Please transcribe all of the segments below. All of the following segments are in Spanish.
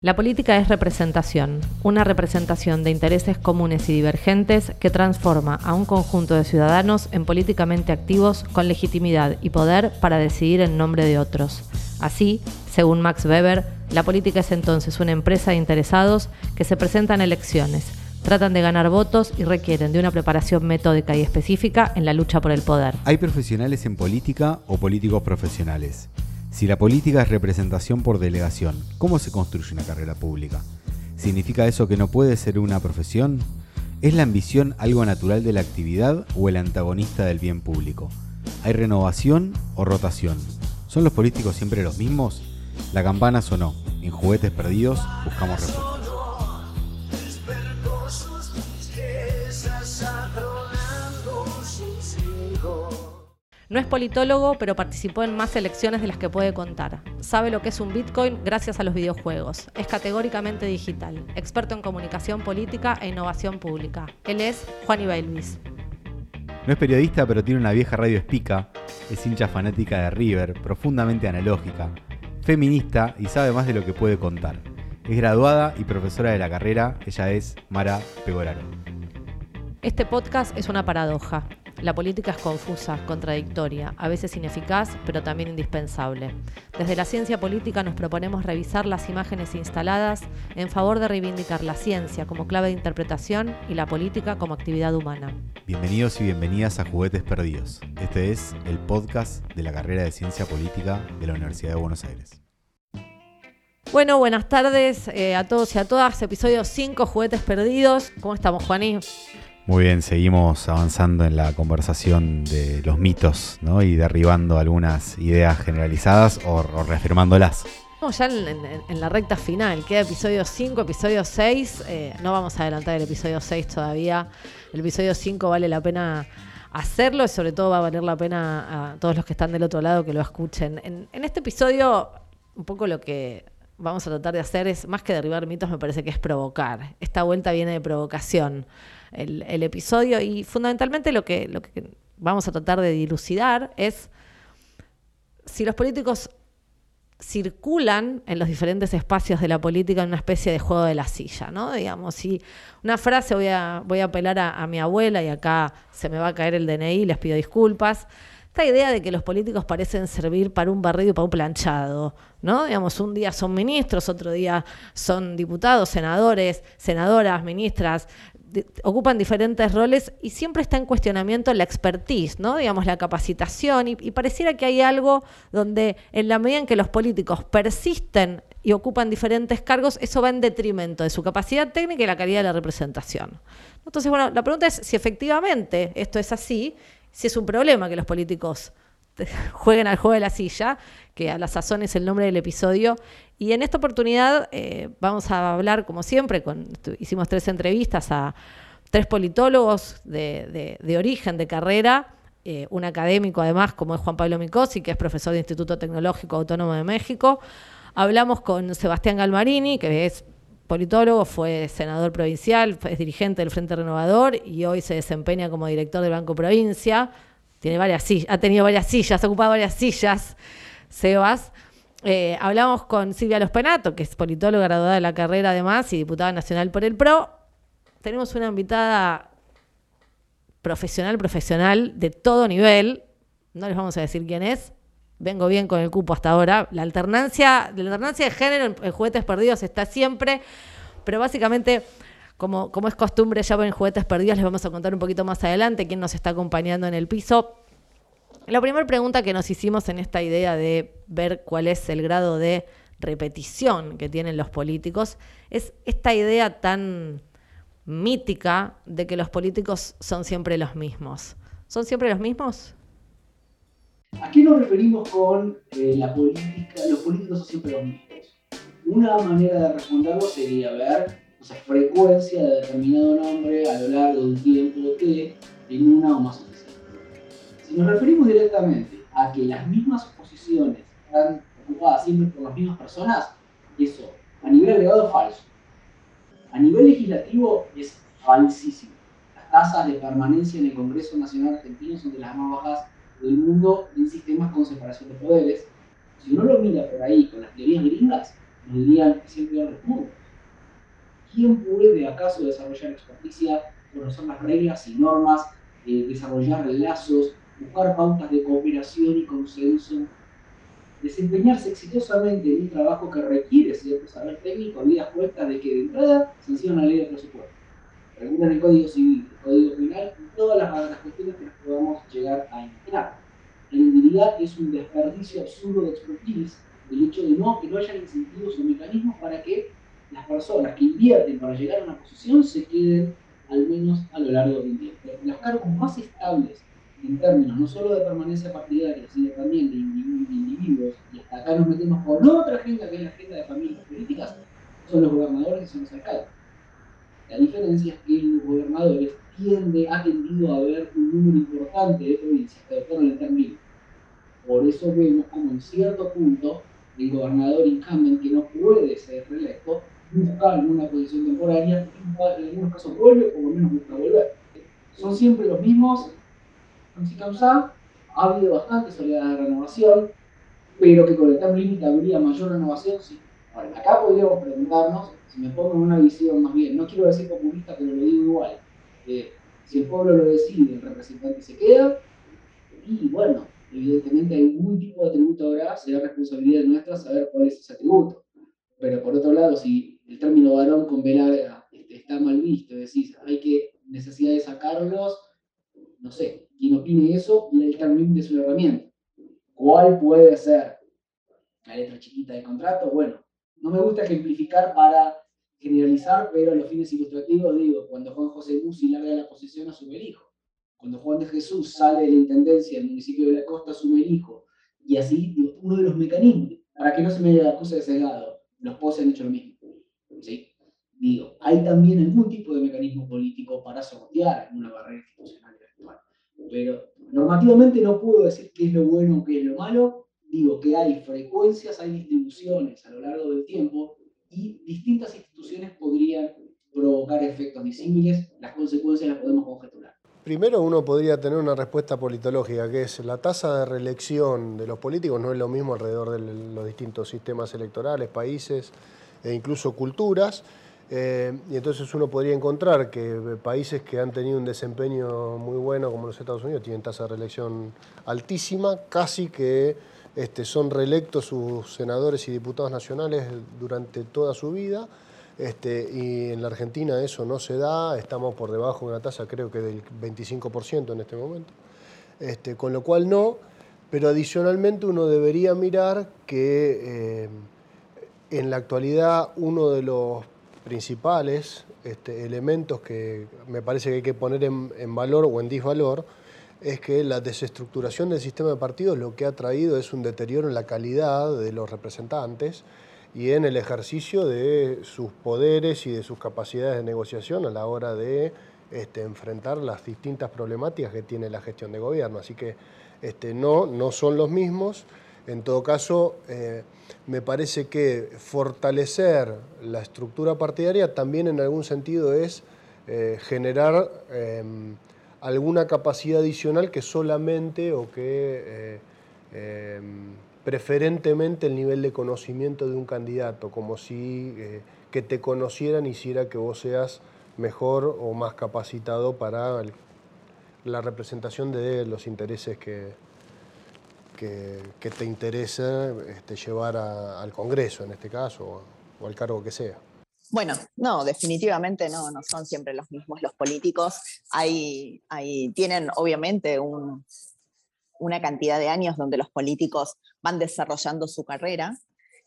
La política es representación, una representación de intereses comunes y divergentes que transforma a un conjunto de ciudadanos en políticamente activos con legitimidad y poder para decidir en nombre de otros. Así, según Max Weber, la política es entonces una empresa de interesados que se presentan elecciones, tratan de ganar votos y requieren de una preparación metódica y específica en la lucha por el poder. Hay profesionales en política o políticos profesionales. Si la política es representación por delegación, ¿cómo se construye una carrera pública? ¿Significa eso que no puede ser una profesión? ¿Es la ambición algo natural de la actividad o el antagonista del bien público? ¿Hay renovación o rotación? ¿Son los políticos siempre los mismos? La campana sonó. En juguetes perdidos buscamos respuestas. No es politólogo, pero participó en más elecciones de las que puede contar. Sabe lo que es un Bitcoin gracias a los videojuegos. Es categóricamente digital, experto en comunicación política e innovación pública. Él es Juan Ibelvis. No es periodista, pero tiene una vieja radio espica. Es hincha fanática de River, profundamente analógica. Feminista y sabe más de lo que puede contar. Es graduada y profesora de la carrera. Ella es Mara Pegoraro. Este podcast es una paradoja. La política es confusa, contradictoria, a veces ineficaz, pero también indispensable. Desde la ciencia política nos proponemos revisar las imágenes instaladas en favor de reivindicar la ciencia como clave de interpretación y la política como actividad humana. Bienvenidos y bienvenidas a Juguetes Perdidos. Este es el podcast de la carrera de Ciencia Política de la Universidad de Buenos Aires. Bueno, buenas tardes eh, a todos y a todas. Episodio 5, Juguetes Perdidos. ¿Cómo estamos, Juaní? Muy bien, seguimos avanzando en la conversación de los mitos ¿no? y derribando algunas ideas generalizadas o, reafirmándolas. Estamos ya en, la recta final, queda episodio 5, episodio 6. Eh, no vamos a adelantar el episodio 6 todavía. El episodio 5 vale la pena hacerlo y sobre todo va a valer la pena a todos los que están del otro lado que lo escuchen. En, en este episodio, un poco lo que vamos a tratar de hacer es, más que derribar mitos, me parece que es provocar. Esta vuelta viene de provocación el, episodio y fundamentalmente lo que, lo que vamos a tratar de dilucidar es si los políticos circulan en los diferentes espacios de la política en una especie de juego de la silla, ¿no? Digamos, si una frase voy a, voy a apelar a, a mi abuela y acá se me va a caer el DNI, les pido disculpas. Esta idea de que los políticos parecen servir para un barrido y para un planchado, ¿no? Digamos, un día son ministros, otro día son diputados, senadores, senadoras, ministras, ocupan diferentes roles y siempre está en cuestionamiento la expertise, ¿no? digamos, la capacitación, y, pareciera que hay algo donde en la medida en que los políticos persisten y ocupan diferentes cargos, eso va en detrimento de su capacidad técnica y la calidad de la representación. Entonces, bueno, la pregunta es si efectivamente esto es así, si es un problema que los políticos jueguen al juego de la silla, que a la sazón es el nombre del episodio. Y en esta oportunidad eh, vamos a hablar, como siempre, hicimos tres entrevistas a tres politólogos de, origen, de carrera, eh, un académico además, como es Juan Pablo Micosi, que es profesor del Instituto Tecnológico Autónomo de México. Hablamos con Sebastián Galmarini, que es politólogo, fue senador provincial, es dirigente del Frente Renovador y hoy se desempeña como director del Banco Provincia tiene varias sillas, ha tenido varias sillas, ha ocupado varias sillas, Sebas. Eh, hablamos con Silvia Los Penato, que es politóloga graduada de la carrera además y diputada nacional por el PRO. Tenemos una invitada profesional, profesional de todo nivel. No les vamos a decir quién es. Vengo bien con el cupo hasta ahora. La alternancia, la alternancia de género en juguetes perdidos está siempre, pero básicamente como, es costumbre ya en Juguetes Perdidos, les vamos a contar un poquito más adelante quién nos está acompañando en el piso. La primera pregunta que nos hicimos en esta idea de ver cuál es el grado de repetición que tienen los políticos es esta idea tan mítica de que los políticos son siempre los mismos. ¿Son siempre los mismos? ¿A qué nos referimos con eh, la política? Los políticos son siempre los mismos. Una manera de responderlo sería ver o sea, frecuencia de determinado nombre a lo largo de un tiempo T en una o más ocasiones. Si nos referimos directamente a que las mismas posiciones están ocupadas siempre por las mismas personas, eso a nivel agregado es falso. A nivel legislativo es falsísimo. Las tasas de permanencia en el Congreso Nacional Argentino son de las más bajas del mundo en sistemas con separación de poderes. Si uno lo mira por ahí con las teorías gringas, nos dirían siempre al mundo. ¿Quién puede acaso desarrollar experticia, conocer las reglas y normas, eh, desarrollar lazos, buscar pautas de cooperación y consenso, desempeñarse exitosamente en un trabajo que requiere cierto saber técnico, habidas cuentas de que de entrada sanciona la ley de presupuesto, regulan el Código Civil, el Código Penal y todas las, cuestiones que nos podamos llegar a imaginar. La inmunidad es un desperdicio absurdo de expertise, el hecho de no, que no haya incentivos o mecanismos para que las personas que invierten para llegar a una posición se queden al menos a lo largo del tiempo. Los cargos más estables en términos no solo de permanencia partidaria, sino también de individuos, y hasta acá nos metemos con otra agenda que es la agenda de familias políticas, son los gobernadores y son los alcaldes. La diferencia es que los gobernadores tiende, ha tendido a haber un número importante de provincias que adoptaron el término. Por eso vemos como en cierto punto el gobernador incumbent que no puede ser reelecto busca alguna posición temporaria, en algunos casos vuelve, o por lo menos busca volver. Son siempre los mismos, si causa, ha habido bastantes oleadas de renovación, pero que con el time limit habría mayor renovación, sí. acá podríamos preguntarnos, si me pongo en una visión más bien, no quiero decir populista, pero lo digo igual, si el pueblo lo decide, el representante se queda, y bueno, evidentemente un tipo de atributo ahora, será responsabilidad nuestra saber cuál es ese atributo. Pero por otro lado, si el término varón con B este, está mal visto, decir, hay que necesidad de sacarlos, no sé, quien opine eso, el término es una herramienta. ¿Cuál puede ser la letra chiquita del contrato? Bueno, no me gusta ejemplificar para generalizar, pero a los fines ilustrativos digo, cuando Juan José Musi larga la posesión asume el hijo. Cuando Juan de Jesús sale de la intendencia del municipio de la costa asume el hijo. Y así, uno de los mecanismos, para que no se me acuse de cegado, los poses han hecho lo mismo. ¿sí? Digo, hay también algún tipo de mecanismo político para sortear una barrera institucional actual. Pero normativamente no puedo decir qué es lo bueno o qué es lo malo. Digo que hay frecuencias, hay distribuciones a lo largo del tiempo y distintas instituciones podrían provocar efectos disímiles. Las consecuencias las podemos conjeturar. Primero uno podría tener una respuesta politológica, que es la tasa de reelección de los políticos no es lo mismo alrededor de los distintos sistemas electorales, países e incluso culturas. Eh, y entonces uno podría encontrar que países que han tenido un desempeño muy bueno, como los Estados Unidos, tienen tasa de reelección altísima, casi que este, son reelectos sus senadores y diputados nacionales durante toda su vida. Este, y en la Argentina eso no se da, estamos por debajo de una tasa creo que del 25% en este momento. Este, con lo cual no, pero adicionalmente uno debería mirar que... Eh, en la actualidad uno de los principales elementos que me parece que hay que poner en, valor o en disvalor es que la desestructuración del sistema de partidos lo que ha traído es un deterioro en la calidad de los representantes y en el ejercicio de sus poderes y de sus capacidades de negociación a la hora de este, enfrentar las distintas problemáticas que tiene la gestión de gobierno. Así que este, no, no son los mismos. En todo caso, eh, me parece que fortalecer la estructura partidaria también en algún sentido es eh, generar em, alguna capacidad adicional que solamente o que eh, em, preferentemente el nivel de conocimiento de un candidato, como si que te conocieran hiciera que vos seas mejor o más capacitado para la representación de los intereses que, que, te interesa este, llevar al Congreso, en este caso, o, al cargo que sea. Bueno, no, definitivamente no, no son siempre los mismos los políticos. Hay, hay, tienen obviamente una cantidad de años donde los políticos van desarrollando su carrera.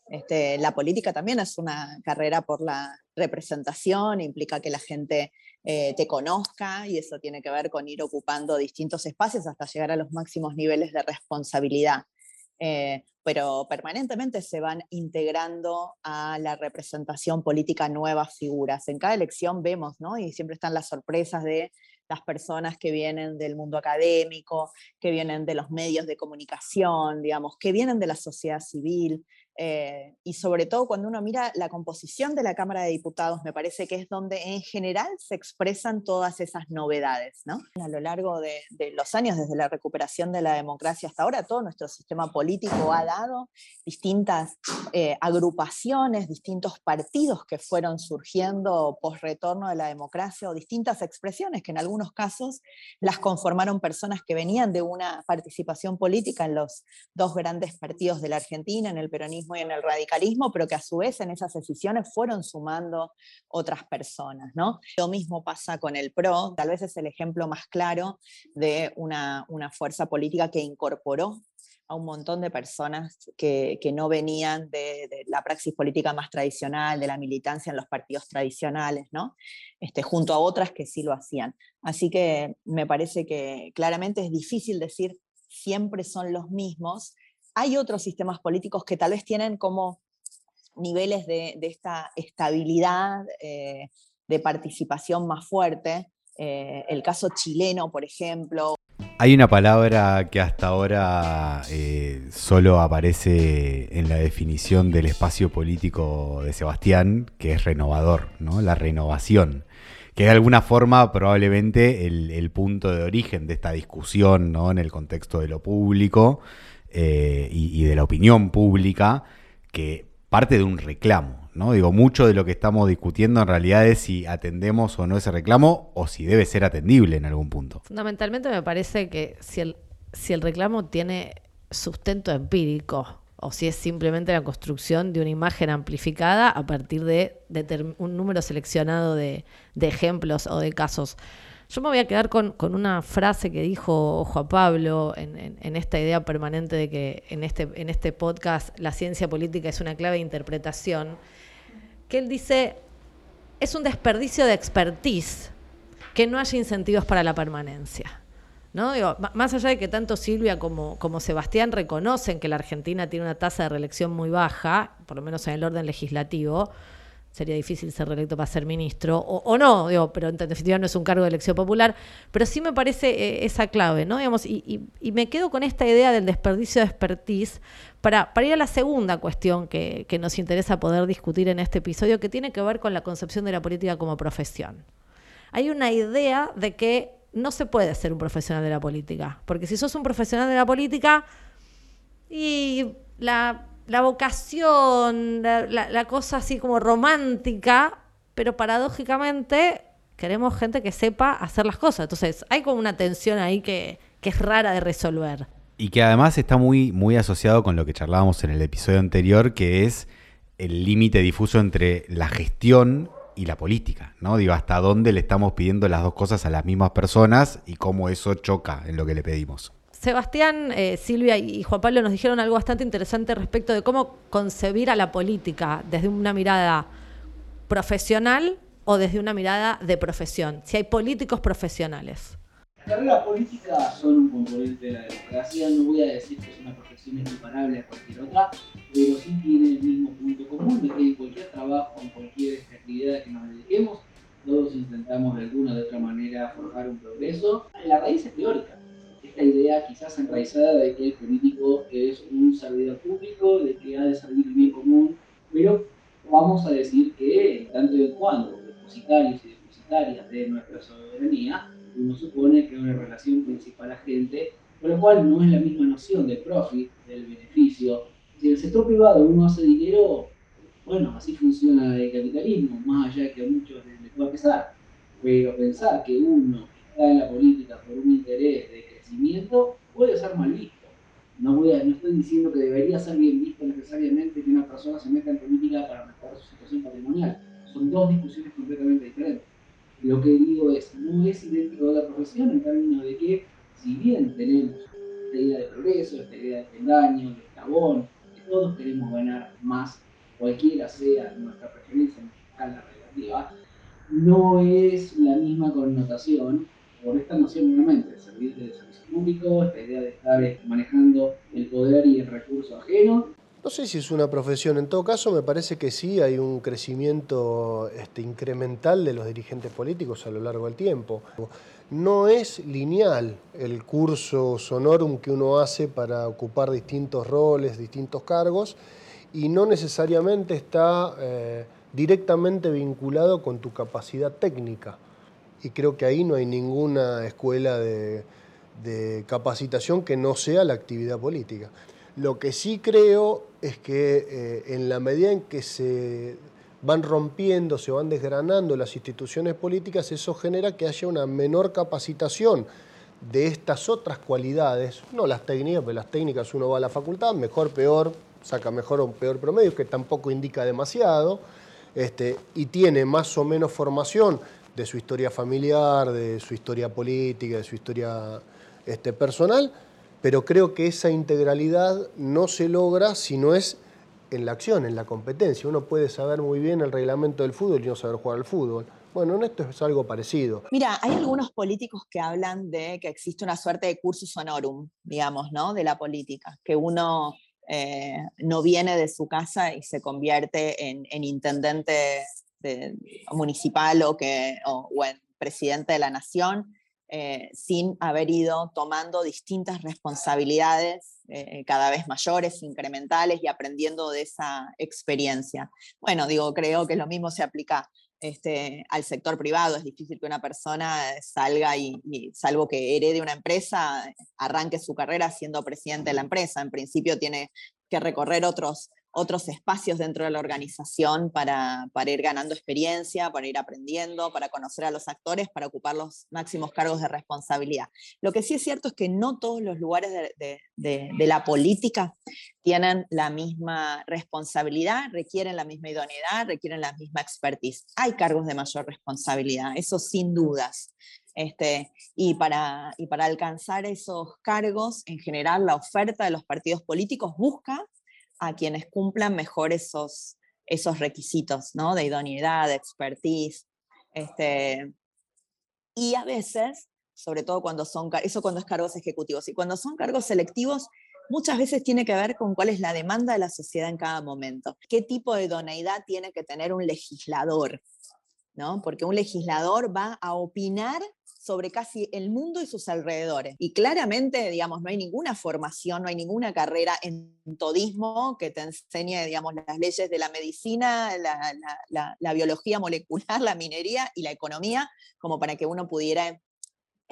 Este, la política también es una carrera por la representación, implica que la gente eh, te conozca y eso tiene que ver con ir ocupando distintos espacios hasta llegar a los máximos niveles de responsabilidad. Eh, pero permanentemente se van integrando a la representación política nuevas figuras. En cada elección vemos, ¿no? Y siempre están las sorpresas de las personas que vienen del mundo académico, que vienen de los medios de comunicación, digamos, que vienen de la sociedad civil. Eh, y sobre todo cuando uno mira la composición de la Cámara de Diputados, me parece que es donde en general se expresan todas esas novedades. ¿no? A lo largo de, los años, desde la recuperación de la democracia hasta ahora, todo nuestro sistema político ha dado distintas eh, agrupaciones, distintos partidos que fueron surgiendo post retorno de la democracia o distintas expresiones que en algunos casos las conformaron personas que venían de una participación política en los dos grandes partidos de la Argentina, en el peronismo y en el radicalismo, pero que a su vez en esas decisiones fueron sumando otras personas. ¿no? Lo mismo pasa con el PRO, tal vez es el ejemplo más claro de una, una fuerza política que incorporó a un montón de personas que, que no venían de, de, la praxis política más tradicional, de la militancia en los partidos tradicionales, ¿no? Este, junto a otras que sí lo hacían. Así que me parece que claramente es difícil decir siempre son los mismos, hay otros sistemas políticos que tal vez tienen como niveles de, esta estabilidad, eh, de participación más fuerte. Eh, el caso chileno, por ejemplo. Hay una palabra que hasta ahora eh, solo aparece en la definición del espacio político de Sebastián, que es renovador, ¿no? La renovación que de alguna forma probablemente el, el, punto de origen de esta discusión ¿no? en el contexto de lo público eh, y, de la opinión pública que parte de un reclamo. ¿no? Digo, mucho de lo que estamos discutiendo en realidad es si atendemos o no ese reclamo o si debe ser atendible en algún punto. Fundamentalmente me parece que si el, si el reclamo tiene sustento empírico o si es simplemente la construcción de una imagen amplificada a partir de, un número seleccionado de, de ejemplos o de casos. Yo me voy a quedar con, una frase que dijo Juan Pablo en, esta idea permanente de que en este, en este podcast la ciencia política es una clave de interpretación, que él dice, es un desperdicio de expertise que no haya incentivos para la permanencia. ¿No? más allá de que tanto Silvia como, como Sebastián reconocen que la Argentina tiene una tasa de reelección muy baja, por lo menos en el orden legislativo, sería difícil ser reelecto para ser ministro, o, no, digo, pero en definitiva no es un cargo de elección popular, pero sí me parece eh, esa clave, ¿no? Digamos, y, me quedo con esta idea del desperdicio de expertise para, ir a la segunda cuestión que, que nos interesa poder discutir en este episodio, que tiene que ver con la concepción de la política como profesión. Hay una idea de que no se puede ser un profesional de la política, porque si sos un profesional de la política y la la vocación, la, cosa así como romántica, pero paradójicamente queremos gente que sepa hacer las cosas. Entonces hay como una tensión ahí que, es rara de resolver. Y que además está muy, muy asociado con lo que charlábamos en el episodio anterior, que es el límite difuso entre la gestión y la política, ¿no? Digo, hasta dónde le estamos pidiendo las dos cosas a las mismas personas y cómo eso choca en lo que le pedimos. Sebastián, eh, Silvia y Juan Pablo nos dijeron algo bastante interesante respecto de cómo concebir a la política desde una mirada profesional o desde una mirada de profesión, si hay políticos profesionales. Las carreras políticas son un componente de la democracia, no voy a decir que es una profesión equiparable a cualquier otra, pero sí tiene el mismo punto común de que en cualquier trabajo, en cualquier actividad que nos dediquemos, todos intentamos de alguna u otra manera forjar un progreso. La raíz es teórica esta idea quizás enraizada de que el político es un servidor público, de que ha de servir el bien común, pero vamos a decir que tanto en cuanto depositarios y depositarias de nuestra soberanía, uno supone que una relación principal-agente, con lo cual no es la misma noción del profit, del beneficio. Si en el sector privado uno hace dinero, bueno, así funciona el capitalismo, más allá de que a muchos les, pueda pesar, pero pensar que uno está en la política por un interés de puede ser mal visto. No, estoy diciendo que debería ser bien visto necesariamente que una persona se meta en política para mejorar su situación patrimonial. Son dos discusiones completamente diferentes. Lo que digo es, no es idéntico a la profesión en términos de que, si bien tenemos esta idea de progreso, esta idea de engaño, de estabón, que todos queremos ganar más, cualquiera sea nuestra preferencia en escala relativa, no es la misma connotación por esta noción nuevamente de servir de servicio público, esta idea de estar este, manejando el poder y el recurso ajeno. No sé si es una profesión, en todo caso me parece que sí hay un crecimiento este, incremental de los dirigentes políticos a lo largo del tiempo. No es lineal el curso sonorum que uno hace para ocupar distintos roles, distintos cargos, y no necesariamente está eh, directamente vinculado con tu capacidad técnica. Y creo que ahí no hay ninguna escuela de, capacitación que no sea la actividad política. Lo que sí creo es que eh, en la medida en que se van rompiendo, se van desgranando las instituciones políticas, eso genera que haya una menor capacitación de estas otras cualidades, no las técnicas, pero las técnicas uno va a la facultad, mejor, peor, saca mejor o peor promedio, que tampoco indica demasiado, este, y tiene más o menos formación de su historia familiar, de su historia política, de su historia este, personal, pero creo que esa integralidad no se logra si no es en la acción, en la competencia. Uno puede saber muy bien el reglamento del fútbol y no saber jugar al fútbol. Bueno, en esto es algo parecido. Mira, hay algunos políticos que hablan de que existe una suerte de cursus honorum, digamos, ¿no? De la política, que uno eh, no viene de su casa y se convierte en, intendente municipal o, que, en presidente de la nación, eh, sin haber ido tomando distintas responsabilidades eh, cada vez mayores, incrementales y aprendiendo de esa experiencia. Bueno, digo, creo que lo mismo se aplica este, al sector privado. Es difícil que una persona salga y, salvo que herede una empresa, arranque su carrera siendo presidente de la empresa. En principio tiene que recorrer otros, otros espacios dentro de la organización para, ir ganando experiencia, para ir aprendiendo, para conocer a los actores, para ocupar los máximos cargos de responsabilidad. Lo que sí es cierto es que no todos los lugares de, de la política tienen la misma responsabilidad, requieren la misma idoneidad, requieren la misma expertise. Hay cargos de mayor responsabilidad, eso sin dudas. Este, y, para, y para alcanzar esos cargos, en general, la oferta de los partidos políticos busca a quienes cumplan mejor esos, esos requisitos ¿no? de idoneidad, de expertise. Este, y a veces, sobre todo cuando son, eso cuando es cargos ejecutivos, y cuando son cargos selectivos, muchas veces tiene que ver con cuál es la demanda de la sociedad en cada momento. ¿Qué tipo de idoneidad tiene que tener un legislador? ¿no? Porque un legislador va a opinar sobre casi el mundo y sus alrededores. Y claramente, digamos, no hay ninguna formación, no hay ninguna carrera en todismo que te enseñe, digamos, las leyes de la medicina, la biología molecular, la minería y la economía, como para que uno pudiera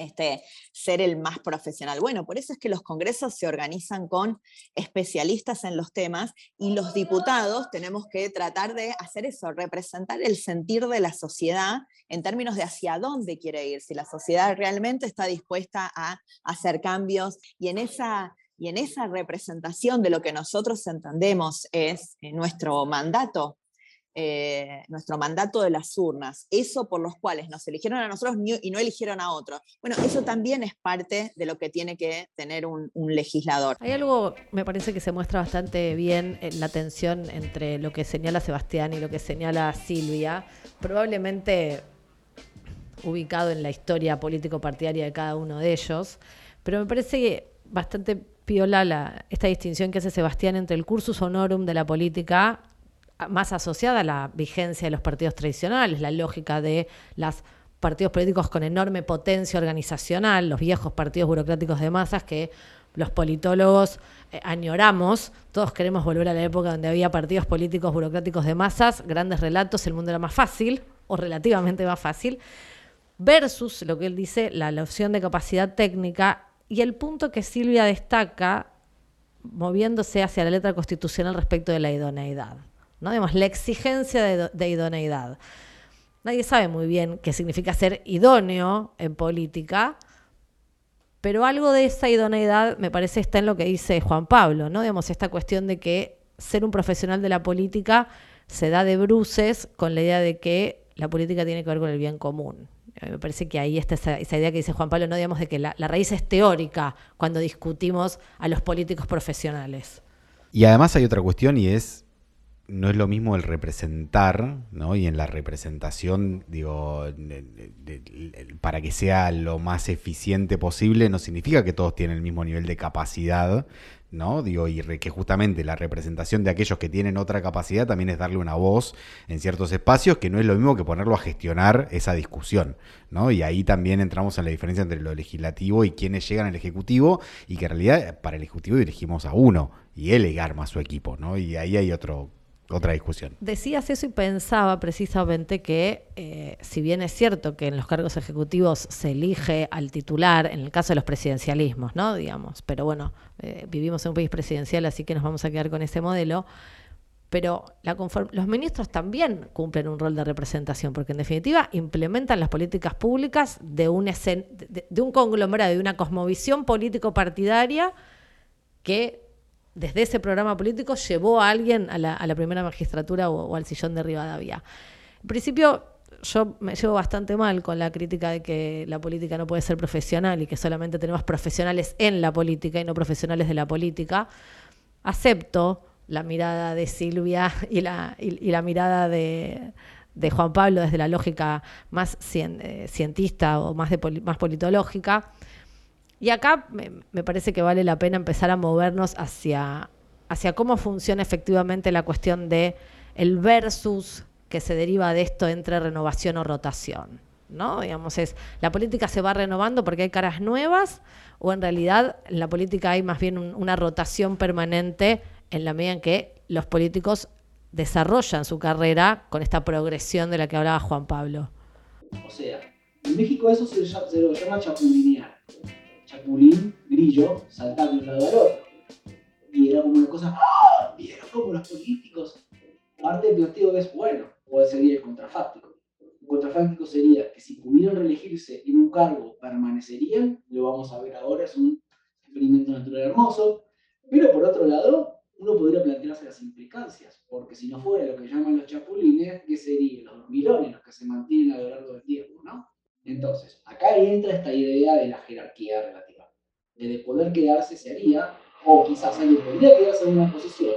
este, ser el más profesional. Bueno, por eso es que los congresos se organizan con especialistas en los temas y los diputados tenemos que tratar de hacer eso, representar el sentir de la sociedad en términos de hacia dónde quiere ir, si la sociedad realmente está dispuesta a hacer cambios y en esa y en esa representación de lo que nosotros entendemos es eh, nuestro mandato eh, nuestro mandato de las urnas, eso por los cuales nos eligieron a nosotros y no eligieron a otros. Bueno, eso también es parte de lo que tiene que tener un, legislador. Hay algo, me parece que se muestra bastante bien en la tensión entre lo que señala Sebastián y lo que señala Silvia, probablemente ubicado en la historia político-partidaria de cada uno de ellos, pero me parece bastante piola esta distinción que hace Sebastián entre el cursus honorum de la política más asociada a la vigencia de los partidos tradicionales, la lógica de los partidos políticos con enorme potencia organizacional, los viejos partidos burocráticos de masas que los politólogos eh, añoramos, todos queremos volver a la época donde había partidos políticos burocráticos de masas, grandes relatos, el mundo era más fácil o relativamente más fácil, versus lo que él dice, la opción de capacidad técnica y el punto que Silvia destaca moviéndose hacia la letra constitucional respecto de la idoneidad. ¿No? la exigencia de, idoneidad. Nadie sabe muy bien qué significa ser idóneo en política, pero algo de esa idoneidad me parece está en lo que dice Juan Pablo, ¿no? Digamos, esta cuestión de que ser un profesional de la política se da de bruces con la idea de que la política tiene que ver con el bien común. Me parece que ahí está esa, idea que dice Juan Pablo, no digamos de que la raíz es teórica cuando discutimos a los políticos profesionales. Y además hay otra cuestión y es no es lo mismo el representar, ¿no? Y en la representación, digo, para que sea lo más eficiente posible, no significa que todos tienen el mismo nivel de capacidad, ¿no? Digo, y que justamente la representación de aquellos que tienen otra capacidad también es darle una voz en ciertos espacios, que no es lo mismo que ponerlo a gestionar esa discusión, ¿no? Y ahí también entramos en la diferencia entre lo legislativo y quienes llegan al Ejecutivo, y que en realidad para el Ejecutivo dirigimos a uno, y él arma su equipo, ¿no? Y ahí hay otro otra discusión. Decías eso y pensaba precisamente que, eh, si bien es cierto que en los cargos ejecutivos se elige al titular, en el caso de los presidencialismos, ¿no? Digamos, pero bueno, eh, vivimos en un país presidencial, así que nos vamos a quedar con ese modelo. Pero los ministros también cumplen un rol de representación, porque en definitiva implementan las políticas públicas de un, de, de un conglomerado, de una cosmovisión político-partidaria que desde ese programa político llevó a alguien a la, primera magistratura o, al sillón de Rivadavia. En principio, yo me llevo bastante mal con la crítica de que la política no puede ser profesional y que solamente tenemos profesionales en la política y no profesionales de la política. Acepto la mirada de Silvia y la, mirada de, Juan Pablo desde la lógica más eh, cientista o más politológica. Y acá me, parece que vale la pena empezar a movernos hacia, hacia cómo funciona efectivamente la cuestión de el versus que se deriva de esto entre renovación o rotación. ¿no? Digamos, es la política se va renovando porque hay caras nuevas, o en realidad en la política hay más bien una rotación permanente en la medida en que los políticos desarrollan su carrera con esta progresión de la que hablaba Juan Pablo. O sea, en México eso se, se lo llama chapulinear chapulín, grillo, saltando de un lado al otro. Y era como una cosa, ¡ah! ¿Vieron cómo los políticos? Parte del planteamiento es, bueno, puede sería el contrafáctico. El contrafáctico sería que si pudieran reelegirse en un cargo, permanecerían, lo vamos a ver ahora, es un experimento natural hermoso, pero por otro lado, uno podría plantearse las implicancias, porque si no fuera lo que llaman los chapulines, ¿qué serían? Los dormilones, los que se mantienen a lo largo del tiempo, ¿no? Entonces, acá entra esta idea de la jerarquía relativa. De poder quedarse se haría, o quizás alguien podría quedarse en una posición,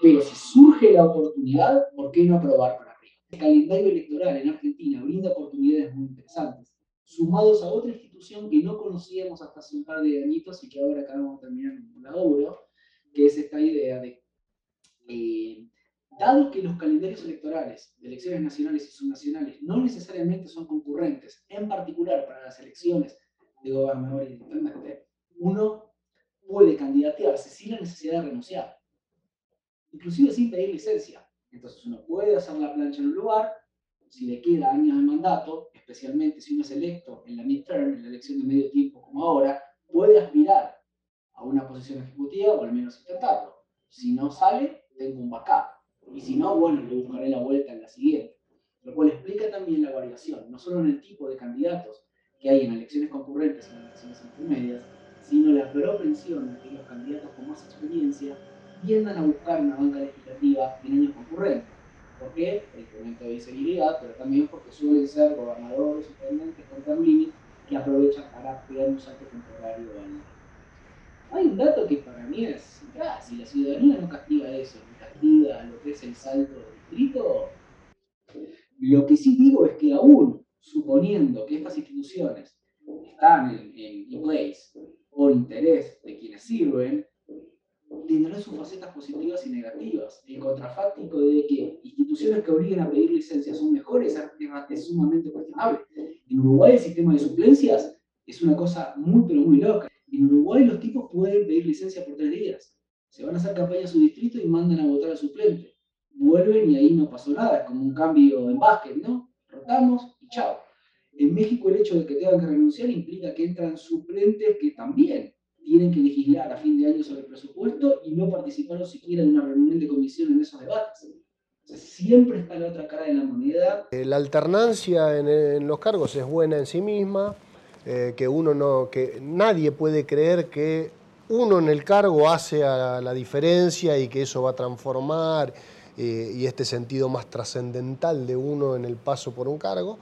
pero si surge la oportunidad, ¿por qué no probar para arriba? El calendario electoral en Argentina brinda oportunidades muy interesantes, sumados a otra institución que no conocíamos hasta hace un par de añitos y que ahora acabamos de terminar en un laburo, que es esta idea de eh, Dado que los calendarios electorales de elecciones nacionales y subnacionales no necesariamente son concurrentes, en particular para las elecciones de gobernadores y intendente, uno puede candidatearse sin la necesidad de renunciar, inclusive sin pedir licencia. Entonces uno puede hacer la plancha en un lugar, si le queda años de mandato, especialmente si uno es electo en la midterm, en la elección de medio tiempo como ahora, puede aspirar a una posición ejecutiva o al menos intentarlo. Si no sale, tengo un backup y si no, bueno, le buscaré la vuelta en la siguiente. Lo cual explica también la variación, no solo en el tipo de candidatos que hay en elecciones concurrentes en elecciones intermedias, sino la propensión a que los candidatos con más experiencia tiendan a buscar una banca legislativa en años concurrentes. ¿Por qué? El incremento de visibilidad, pero también porque suelen ser gobernadores, intendentes con limit que aprovechan para pegar un salto temporario al hay un dato que para mí es, ah, si la ciudadanía no castiga eso, no castiga lo que es el salto del distrito, lo que sí digo es que aún suponiendo que estas instituciones están en place por interés de quienes sirven, tendrán sus facetas positivas y negativas. El contrafáctico de que instituciones que obliguen a pedir licencias son mejores es sumamente cuestionable. En Uruguay el sistema de suplencias es una cosa muy pero muy loca. En Uruguay los tipos pueden pedir licencia por tres días. Se van a hacer campaña a su distrito y mandan a votar al suplente. Vuelven y ahí no pasó nada, es como un cambio en básquet, ¿no? Rotamos y chao. En México el hecho de que tengan que renunciar implica que entran suplentes que también tienen que legislar a fin de año sobre el presupuesto y no participaron siquiera en una reunión de comisión en esos debates. siempre está la otra cara de la moneda. Eh, la alternancia en los cargos es buena en sí misma, eh, que uno no, que nadie puede creer que uno en el cargo hace la diferencia y que eso va a transformar eh, y este sentido más trascendental de uno en el paso por un cargo.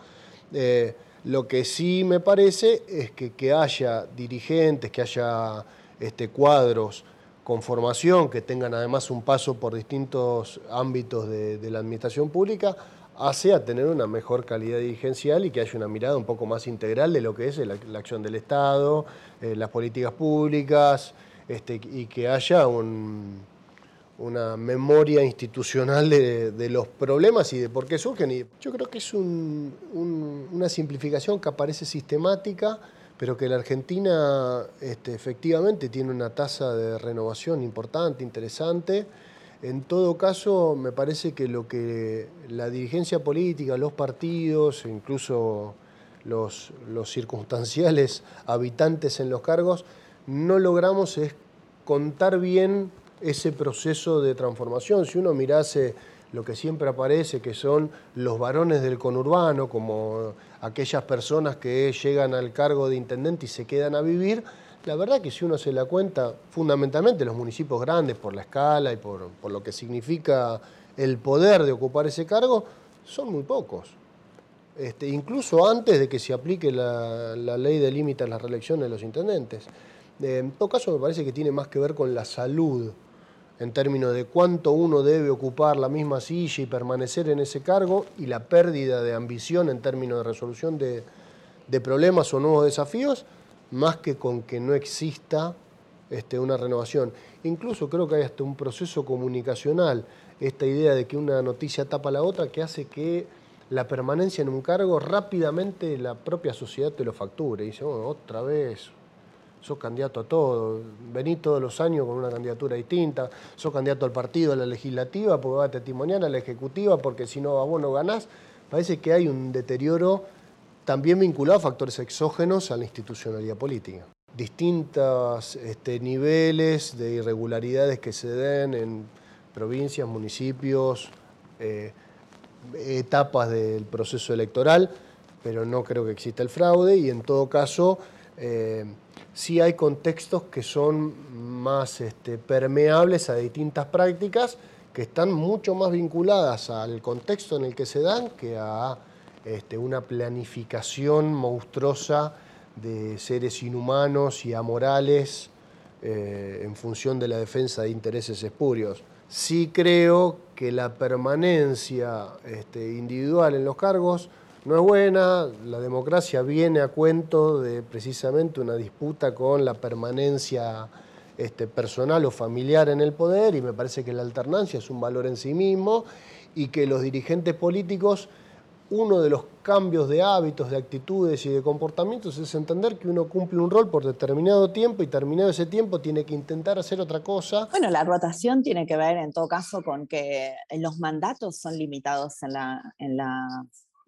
Eh, lo que sí me parece es que, que haya dirigentes, que haya este, cuadros con formación, que tengan además un paso por distintos ámbitos de, la administración pública, hace a tener una mejor calidad dirigencial y que haya una mirada un poco más integral de lo que es la, acción del Estado, eh, las políticas públicas, este, y que haya una memoria institucional de, los problemas y de por qué surgen. Y yo creo que es una simplificación que aparece sistemática pero que la Argentina este, efectivamente tiene una tasa de renovación importante, interesante. En todo caso, me parece que lo que la dirigencia política, los partidos, incluso los, los circunstanciales habitantes en los cargos, no logramos es contar bien ese proceso de transformación. Si uno mirase lo que siempre aparece, que son los varones del conurbano, como aquellas personas que llegan al cargo de intendente y se quedan a vivir, la verdad que si uno se la cuenta, fundamentalmente los municipios grandes, por la escala y por, lo que significa el poder de ocupar ese cargo, son muy pocos. Este, incluso antes de que se aplique la, ley de límites a las reelecciones de los intendentes. En todo caso, me parece que tiene más que ver con la salud en términos de cuánto uno debe ocupar la misma silla y permanecer en ese cargo y la pérdida de ambición en términos de resolución de, problemas o nuevos desafíos, más que con que no exista este, una renovación. Incluso creo que hay hasta un proceso comunicacional, esta idea de que una noticia tapa la otra, que hace que la permanencia en un cargo rápidamente la propia sociedad te lo facture. Y dice, oh, otra vez, sos candidato a todo, venís todos los años con una candidatura distinta, sos candidato al partido, a la legislativa, porque vas a testimoniar a la ejecutiva, porque si no a vos no ganás. Parece que hay un deterioro también vinculado a factores exógenos a la institucionalidad política. Distintos este, niveles de irregularidades que se den en provincias, municipios, eh, etapas del proceso electoral, pero no creo que exista el fraude y en todo caso eh, sí hay contextos que son más este, permeables a distintas prácticas que están mucho más vinculadas al contexto en el que se dan que a este, una planificación monstruosa de seres inhumanos y amorales eh, en función de la defensa de intereses espurios. Sí creo que la permanencia este, individual en los cargos no es buena, la democracia viene a cuento de precisamente una disputa con la permanencia este, personal o familiar en el poder y me parece que la alternancia es un valor en sí mismo y que los dirigentes políticos, uno de los cambios de hábitos, de actitudes y de comportamientos es entender que uno cumple un rol por determinado tiempo y terminado ese tiempo tiene que intentar hacer otra cosa. Bueno, la rotación tiene que ver en todo caso con que los mandatos son limitados en la, en la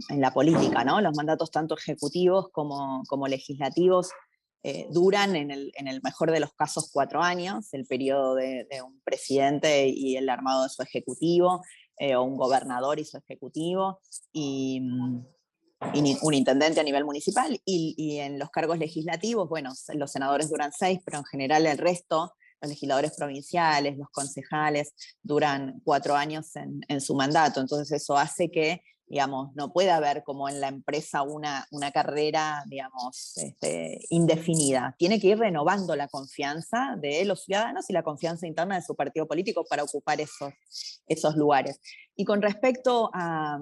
en la política, ¿no? Los mandatos tanto ejecutivos como, como legislativos eh, duran en el, en el, mejor de los casos cuatro años, el periodo de, un presidente y el armado de su ejecutivo, eh, o un gobernador y su ejecutivo, y, y un intendente a nivel municipal, y, y, en los cargos legislativos, bueno, los senadores duran seis, pero en general el resto, los legisladores provinciales, los concejales, duran cuatro años en, en su mandato, entonces eso hace que digamos, no puede haber como en la empresa una, una carrera, digamos, este, indefinida. Tiene que ir renovando la confianza de los ciudadanos y la confianza interna de su partido político para ocupar esos, esos lugares. Y con respecto a,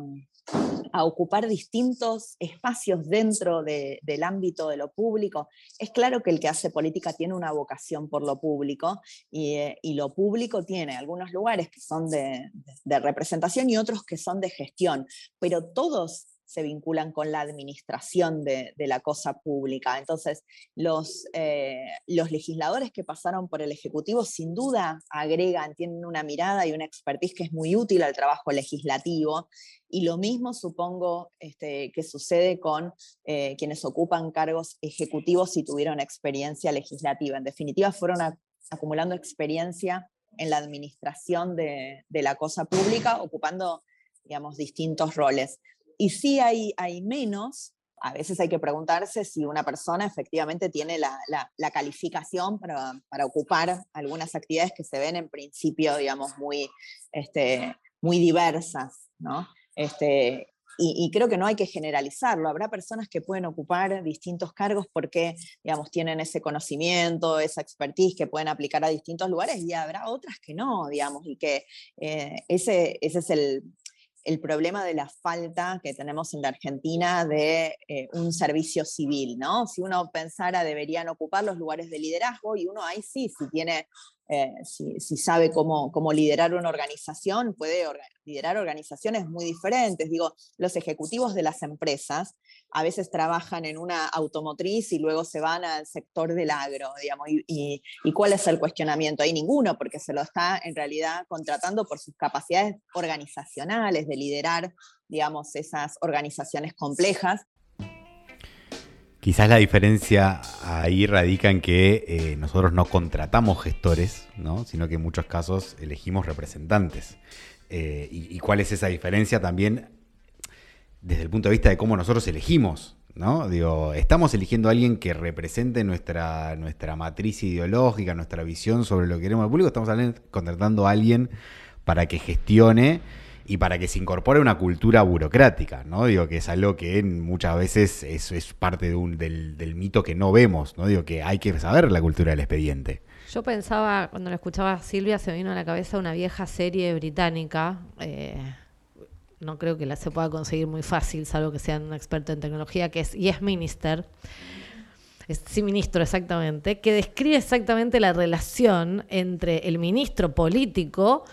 a ocupar distintos espacios dentro del ámbito de lo público. Es claro que el que hace política tiene una vocación por lo público y, eh, lo público tiene algunos lugares que son de, representación y otros que son de gestión, pero todos se vinculan con la administración de, la cosa pública. Entonces, los, eh, los legisladores que pasaron por el Ejecutivo sin duda agregan, tienen una mirada y una expertise que es muy útil al trabajo legislativo. Y lo mismo supongo este, que sucede con eh, quienes ocupan cargos ejecutivos y tuvieron experiencia legislativa. En definitiva, fueron acumulando experiencia en la administración de, de la cosa pública, ocupando digamos, distintos roles. Y si hay, hay menos, a veces hay que preguntarse si una persona efectivamente tiene la, la, calificación para, para, ocupar algunas actividades que se ven en principio, digamos, muy, este, muy diversas, ¿no? Este, y, creo que no hay que generalizarlo. Habrá personas que pueden ocupar distintos cargos porque, digamos, tienen ese conocimiento, esa expertise que pueden aplicar a distintos lugares y habrá otras que no, digamos, y que eh, ese, ese es el, el problema de la falta que tenemos en la Argentina de eh, un servicio civil, ¿no? Si uno pensara deberían ocupar los lugares de liderazgo y uno ahí sí, si tiene eh, si, sabe cómo, cómo, liderar una organización, puede liderar organizaciones muy diferentes. Digo, los ejecutivos de las empresas a veces trabajan en una automotriz y luego se van al sector del agro, digamos, y, y, cuál es el cuestionamiento? Hay ninguno, porque se lo está en realidad contratando por sus capacidades organizacionales de liderar, digamos, esas organizaciones complejas Quizás la diferencia ahí radica en que eh, nosotros no contratamos gestores, ¿no? sino que en muchos casos elegimos representantes. Eh, y, cuál es esa diferencia también desde el punto de vista de cómo nosotros elegimos? ¿no? Digo, estamos eligiendo a alguien que represente nuestra, nuestra matriz ideológica, nuestra visión sobre lo que queremos al público, estamos contratando a alguien para que gestione y para que se incorpore una cultura burocrática, ¿no? Digo que es algo que muchas veces es, es parte del, mito que no vemos, ¿no? Digo que hay que saber la cultura del expediente. Yo pensaba, cuando lo escuchaba a Silvia, se me vino a la cabeza una vieja serie británica. Eh, no creo que la se pueda conseguir muy fácil, salvo que sean un experto en tecnología, que es Yes Minister. Es, sí, ministro, exactamente, que describe exactamente la relación entre el ministro político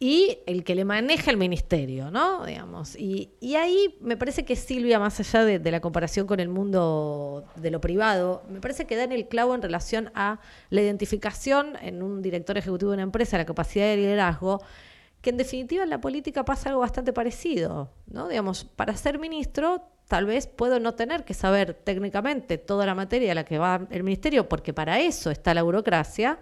y el que le maneja el ministerio, ¿no? Digamos. Y, ahí me parece que Silvia, más allá de, la comparación con el mundo de lo privado, me parece que da en el clavo en relación a la identificación en un director ejecutivo de una empresa, la capacidad de liderazgo, que en definitiva en la política pasa algo bastante parecido, ¿no? Digamos, para ser ministro tal vez puedo no tener que saber técnicamente toda la materia a la que va el ministerio, porque para eso está la burocracia,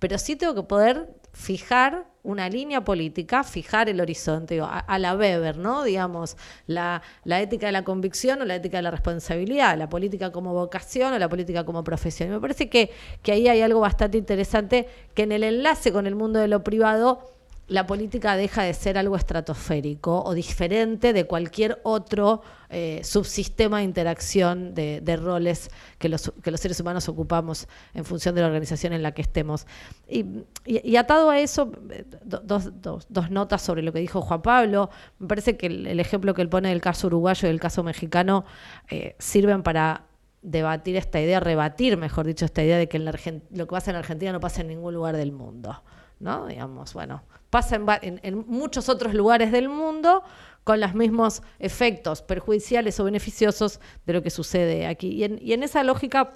pero sí tengo que poder fijar una línea política, fijar el horizonte, a, la Weber, ¿no? Digamos, la, ética de la convicción o la ética de la responsabilidad, la política como vocación o la política como profesión. me parece que, que ahí hay algo bastante interesante que en el enlace con el mundo de lo privado la política deja de ser algo estratosférico o diferente de cualquier otro eh, subsistema de interacción de, roles que los, que los, seres humanos ocupamos en función de la organización en la que estemos. Y, atado a eso, eh, dos, notas sobre lo que dijo Juan Pablo. Me parece que el, ejemplo que él pone del caso uruguayo y del caso mexicano eh, sirven para debatir esta idea, rebatir, mejor dicho, esta idea de que lo que pasa en Argentina no pasa en ningún lugar del mundo. ¿no? Digamos, bueno, pasa en, muchos otros lugares del mundo con los mismos efectos perjudiciales o beneficiosos de lo que sucede aquí. Y en, esa lógica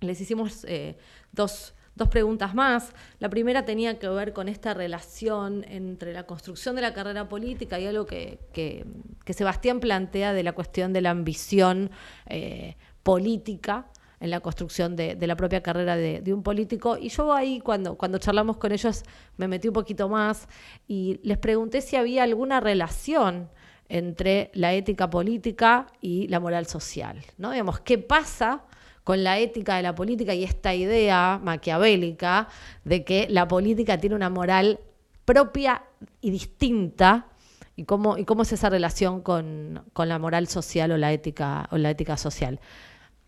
les hicimos eh, dos, preguntas más. La primera tenía que ver con esta relación entre la construcción de la carrera política y algo que, que, Sebastián plantea de la cuestión de la ambición eh, política en la construcción de, la propia carrera de, un político. Y yo ahí, cuando, cuando charlamos con ellos, me metí un poquito más y les pregunté si había alguna relación entre la ética política y la moral social. ¿no? Digamos, ¿qué pasa? con la ética de la política y esta idea maquiavélica de que la política tiene una moral propia y distinta y cómo, y cómo es esa relación con, con la moral social o la ética o la ética social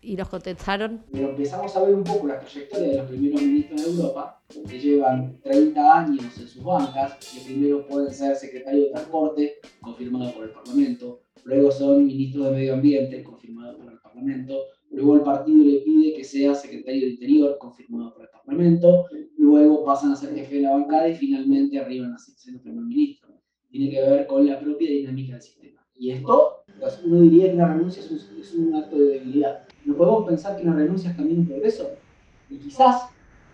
y nos contestaron. Pero empezamos a ver un poco la trayectoria de los primeros ministros de Europa, que llevan 30 años en sus bancas, que primero pueden ser secretario de Transporte, confirmado por el Parlamento, luego son ministros de Medio Ambiente, confirmado por el Parlamento, luego el partido le pide que sea secretario de Interior, confirmado por el Parlamento, luego pasan a ser jefe de la bancada y finalmente arriban a ser primer ministro. Tiene que ver con la propia dinámica del sistema. Y esto, pues, uno diría que la renuncia es un, es un acto de debilidad ¿No podemos pensar que una renuncia es también un progreso? Y quizás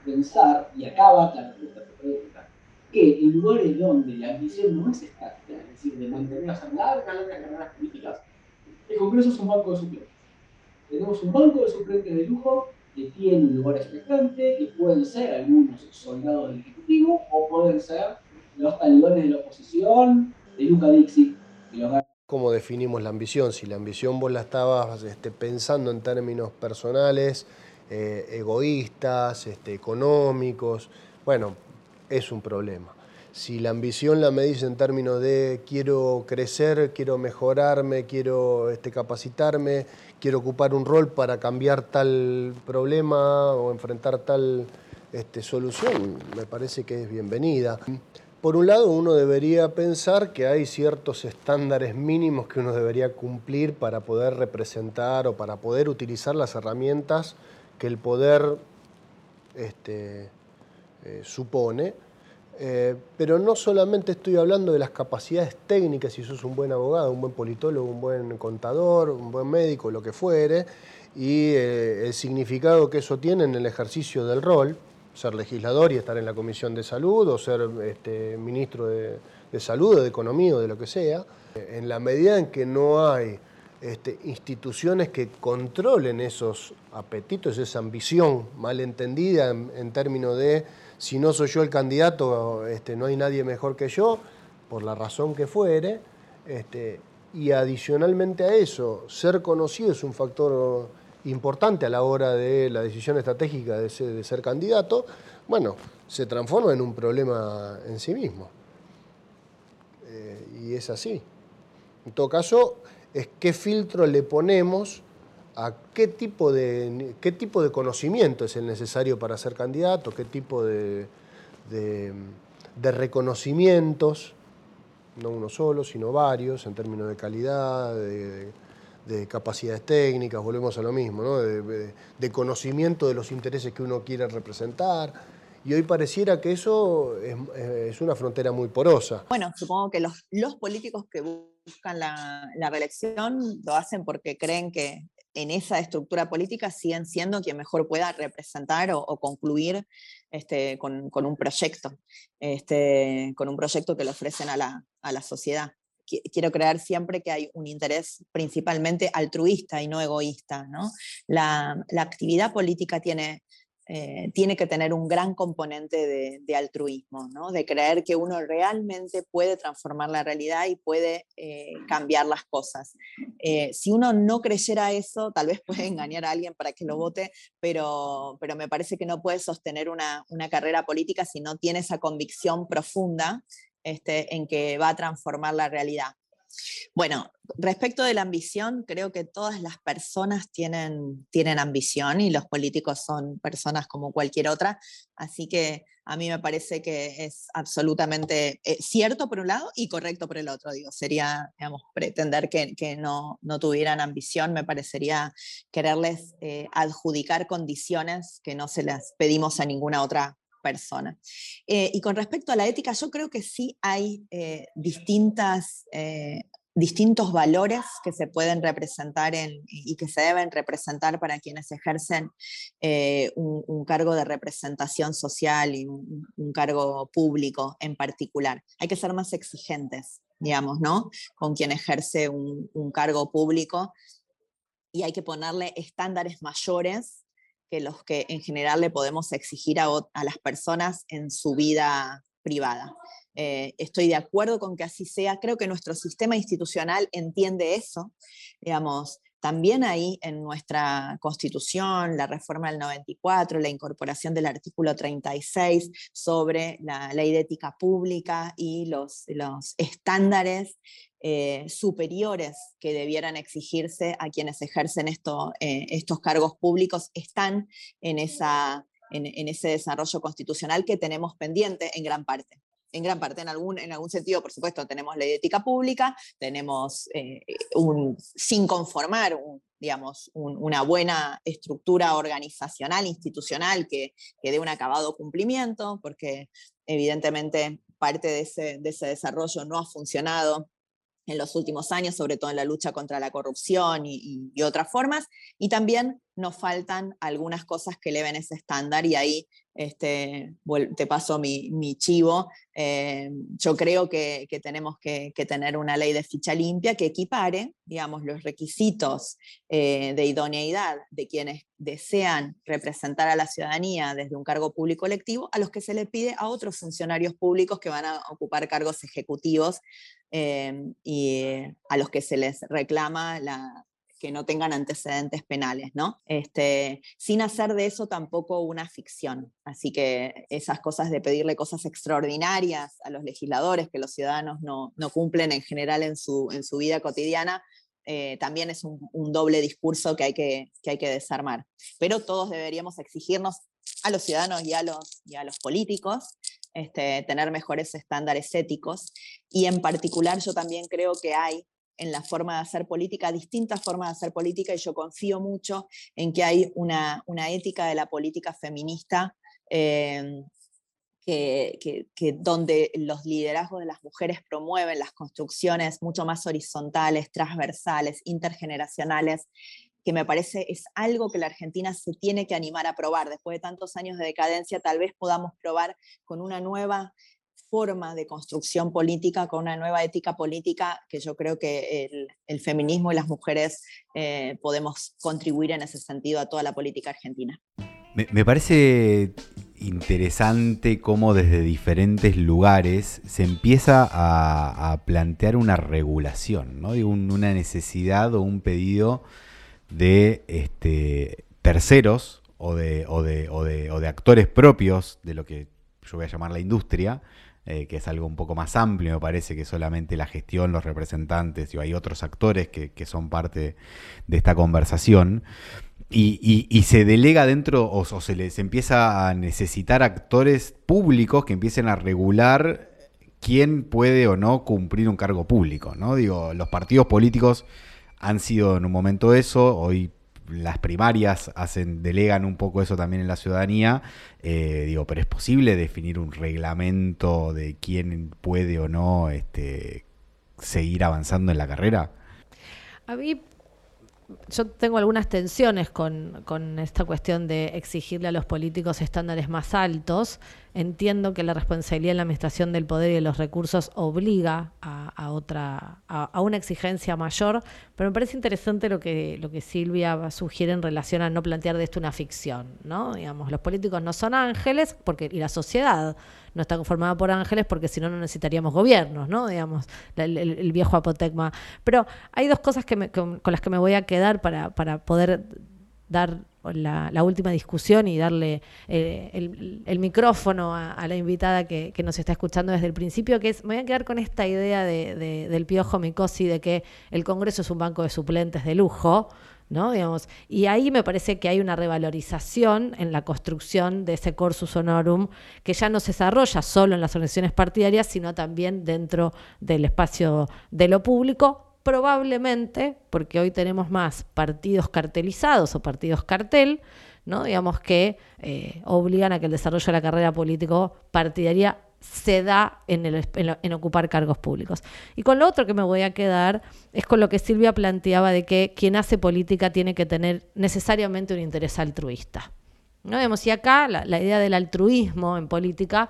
pensar, y acaba la respuesta que en lugares donde la ambición no es estática, es decir, de mantener las largas, largas carreras políticas, el Congreso es un banco de suplentes. Tenemos un banco de suplentes de lujo que tiene un lugar expectante, que pueden ser algunos soldados del Ejecutivo o pueden ser los talibanes de la oposición, de Luca Dixie, de los cómo definimos la ambición. Si la ambición vos la estabas este, pensando en términos personales, eh, egoístas, este, económicos, bueno, es un problema. si la ambición la medís en términos de quiero crecer, quiero mejorarme, quiero este, capacitarme, quiero ocupar un rol para cambiar tal problema o enfrentar tal solución, me parece que es bienvenida. Por un lado, uno debería pensar que hay ciertos estándares mínimos que uno debería cumplir para poder representar o para poder utilizar las herramientas que el poder este, eh, supone. Eh, pero no solamente estoy hablando de las capacidades técnicas, si sos un buen abogado, un buen politólogo, un buen contador, un buen médico, lo que fuere, y eh, el significado que eso tiene en el ejercicio del rol, ser legislador y estar en la Comisión de Salud o ser este, ministro de, Salud o de Economía o de lo que sea, en la medida en que no hay este, instituciones que controlen esos apetitos, esa ambición malentendida en, en términos de si no soy yo el candidato, este, no hay nadie mejor que yo, por la razón que fuere, y adicionalmente a eso, ser conocido es un factor importante a la hora de la decisión estratégica de ser, candidato, bueno, se transforma en un problema en sí mismo. Eh, y es así. En todo caso, es qué filtro le ponemos a qué tipo de, qué tipo de conocimiento es el necesario para ser candidato, qué tipo de, de reconocimientos, no uno solo, sino varios, en términos de calidad, de, de capacidades técnicas, volvemos a lo mismo, ¿no? de, conocimiento de los intereses que uno quiere representar. Y hoy pareciera que eso es, una frontera muy porosa. Bueno, supongo que los, los políticos que buscan la, la, reelección lo hacen porque creen que en esa estructura política siguen siendo quien mejor pueda representar o, concluir este, con, con, un proyecto, este, con un proyecto que le ofrecen a la, a la sociedad quiero creer siempre que hay un interés principalmente altruista y no egoísta. ¿no? La, la, actividad política tiene, eh, tiene que tener un gran componente de, de, altruismo, ¿no? de creer que uno realmente puede transformar la realidad y puede eh, cambiar las cosas. Eh, si uno no creyera eso, tal vez puede engañar a alguien para que lo vote, pero, pero me parece que no puede sostener una, una carrera política si no tiene esa convicción profunda este, en que va a transformar la realidad. Bueno, respecto de la ambición, creo que todas las personas tienen, tienen ambición y los políticos son personas como cualquier otra, así que a mí me parece que es absolutamente eh, cierto por un lado y correcto por el otro. Digo, sería, digamos, pretender que, no, tuvieran ambición, me parecería quererles eh, adjudicar condiciones que no se las pedimos a ninguna otra persona. Eh, y con respecto a la ética, yo creo que sí hay eh, distintas, eh, distintos valores que se pueden representar y que se deben representar para quienes ejercen un, cargo de representación social y un, cargo público en particular. Hay que ser más exigentes, digamos, ¿no? Con quien ejerce un cargo público y hay que ponerle estándares mayores que los que en general le podemos exigir a, las personas en su vida privada. Eh, estoy de acuerdo con que así sea. Creo que nuestro sistema institucional entiende eso. Digamos, también ahí en nuestra constitución, la reforma del 94, la incorporación del artículo 36 sobre la ley de ética pública y los, los estándares eh, superiores que debieran exigirse a quienes ejercen esto, eh, estos cargos públicos están en, esa, en ese desarrollo constitucional que tenemos pendiente en gran parte. En gran parte, en algún, en algún sentido, por supuesto, tenemos ley de ética pública, tenemos eh, un, sin conformar, digamos, una buena estructura organizacional, institucional, que, que dé un acabado cumplimiento, porque evidentemente parte de ese, de ese desarrollo no ha funcionado en los últimos años, sobre todo en la lucha contra la corrupción y, otras formas, y también nos faltan algunas cosas que eleven ese estándar y ahí este, te paso mi, chivo. Eh, yo creo que, tenemos que, tener una ley de ficha limpia que equipare, digamos, los requisitos eh, de idoneidad de quienes desean representar a la ciudadanía desde un cargo público electivo a los que se le pide a otros funcionarios públicos que van a ocupar cargos ejecutivos eh, y a los que se les reclama la, que no tengan antecedentes penales, ¿no? Este, sin hacer de eso tampoco una ficción. Así que esas cosas de pedirle cosas extraordinarias a los legisladores que los ciudadanos no, cumplen en general en su, en su vida cotidiana, eh, también es un, doble discurso que hay que, que hay que desarmar. Pero todos deberíamos exigirnos a los ciudadanos y a los, y a los políticos este, tener mejores estándares éticos. Y en particular yo también creo que hay en la forma de hacer política, distintas formas de hacer política, y yo confío mucho en que hay una, ética de la política feminista em, que, donde los liderazgos de las mujeres promueven las construcciones mucho más horizontales, transversales, intergeneracionales, que me parece es algo que la Argentina se tiene que animar a probar. Después de tantos años de decadencia, tal vez podamos probar con una nueva forma de construcción política, con una nueva ética política, que yo creo que el, feminismo y las mujeres eh, podemos contribuir en ese sentido a toda la política argentina. Me, parece interesante cómo desde diferentes lugares se empieza a, plantear una regulación, ¿no? una necesidad o un pedido de este, terceros o de, o de actores propios de lo que yo voy a llamar la industria, eh, que es algo un poco más amplio, me parece, que solamente la gestión, los representantes, y hay otros actores que, son parte de esta conversación. Y, se delega dentro, o, se les empieza a necesitar actores públicos que empiecen a regular quién puede o no cumplir un cargo público, ¿no? Digo, los partidos políticos han sido en un momento eso, hoy las primarias hacen, delegan un poco eso también en la ciudadanía. Eh, digo, pero es posible definir un reglamento de quién puede o no este, seguir avanzando en la carrera. A mí yo tengo algunas tensiones con, con, esta cuestión de exigirle a los políticos estándares más altos. Entiendo que la responsabilidad en la administración del poder y de los recursos obliga a, otra, a, una exigencia mayor, pero me parece interesante lo que, lo que Silvia sugiere en relación a no plantear de esto una ficción, ¿no? Digamos, los políticos no son ángeles, porque, y la sociedad no está conformada por ángeles, porque si no, no necesitaríamos gobiernos, ¿no? Digamos, el, viejo apotecma. Pero hay dos cosas que con, las que me voy a quedar para, para poder dar la, última discusión y darle eh, el, micrófono a, la invitada que, nos está escuchando desde el principio, que es, me voy a quedar con esta idea de, del piojo Micosi de que el Congreso es un banco de suplentes de lujo, ¿no? Digamos, y ahí me parece que hay una revalorización en la construcción de ese corsus honorum que ya no se desarrolla solo en las organizaciones partidarias, sino también dentro del espacio de lo público, probablemente, porque hoy tenemos más partidos cartelizados o partidos cartel, ¿no? digamos que eh, obligan a que el desarrollo de la carrera político partidaria se da en, el, en, ocupar cargos públicos. Y con lo otro que me voy a quedar es con lo que Silvia planteaba de que quien hace política tiene que tener necesariamente un interés altruista. ¿no? Digamos, y acá la, la idea del altruismo en política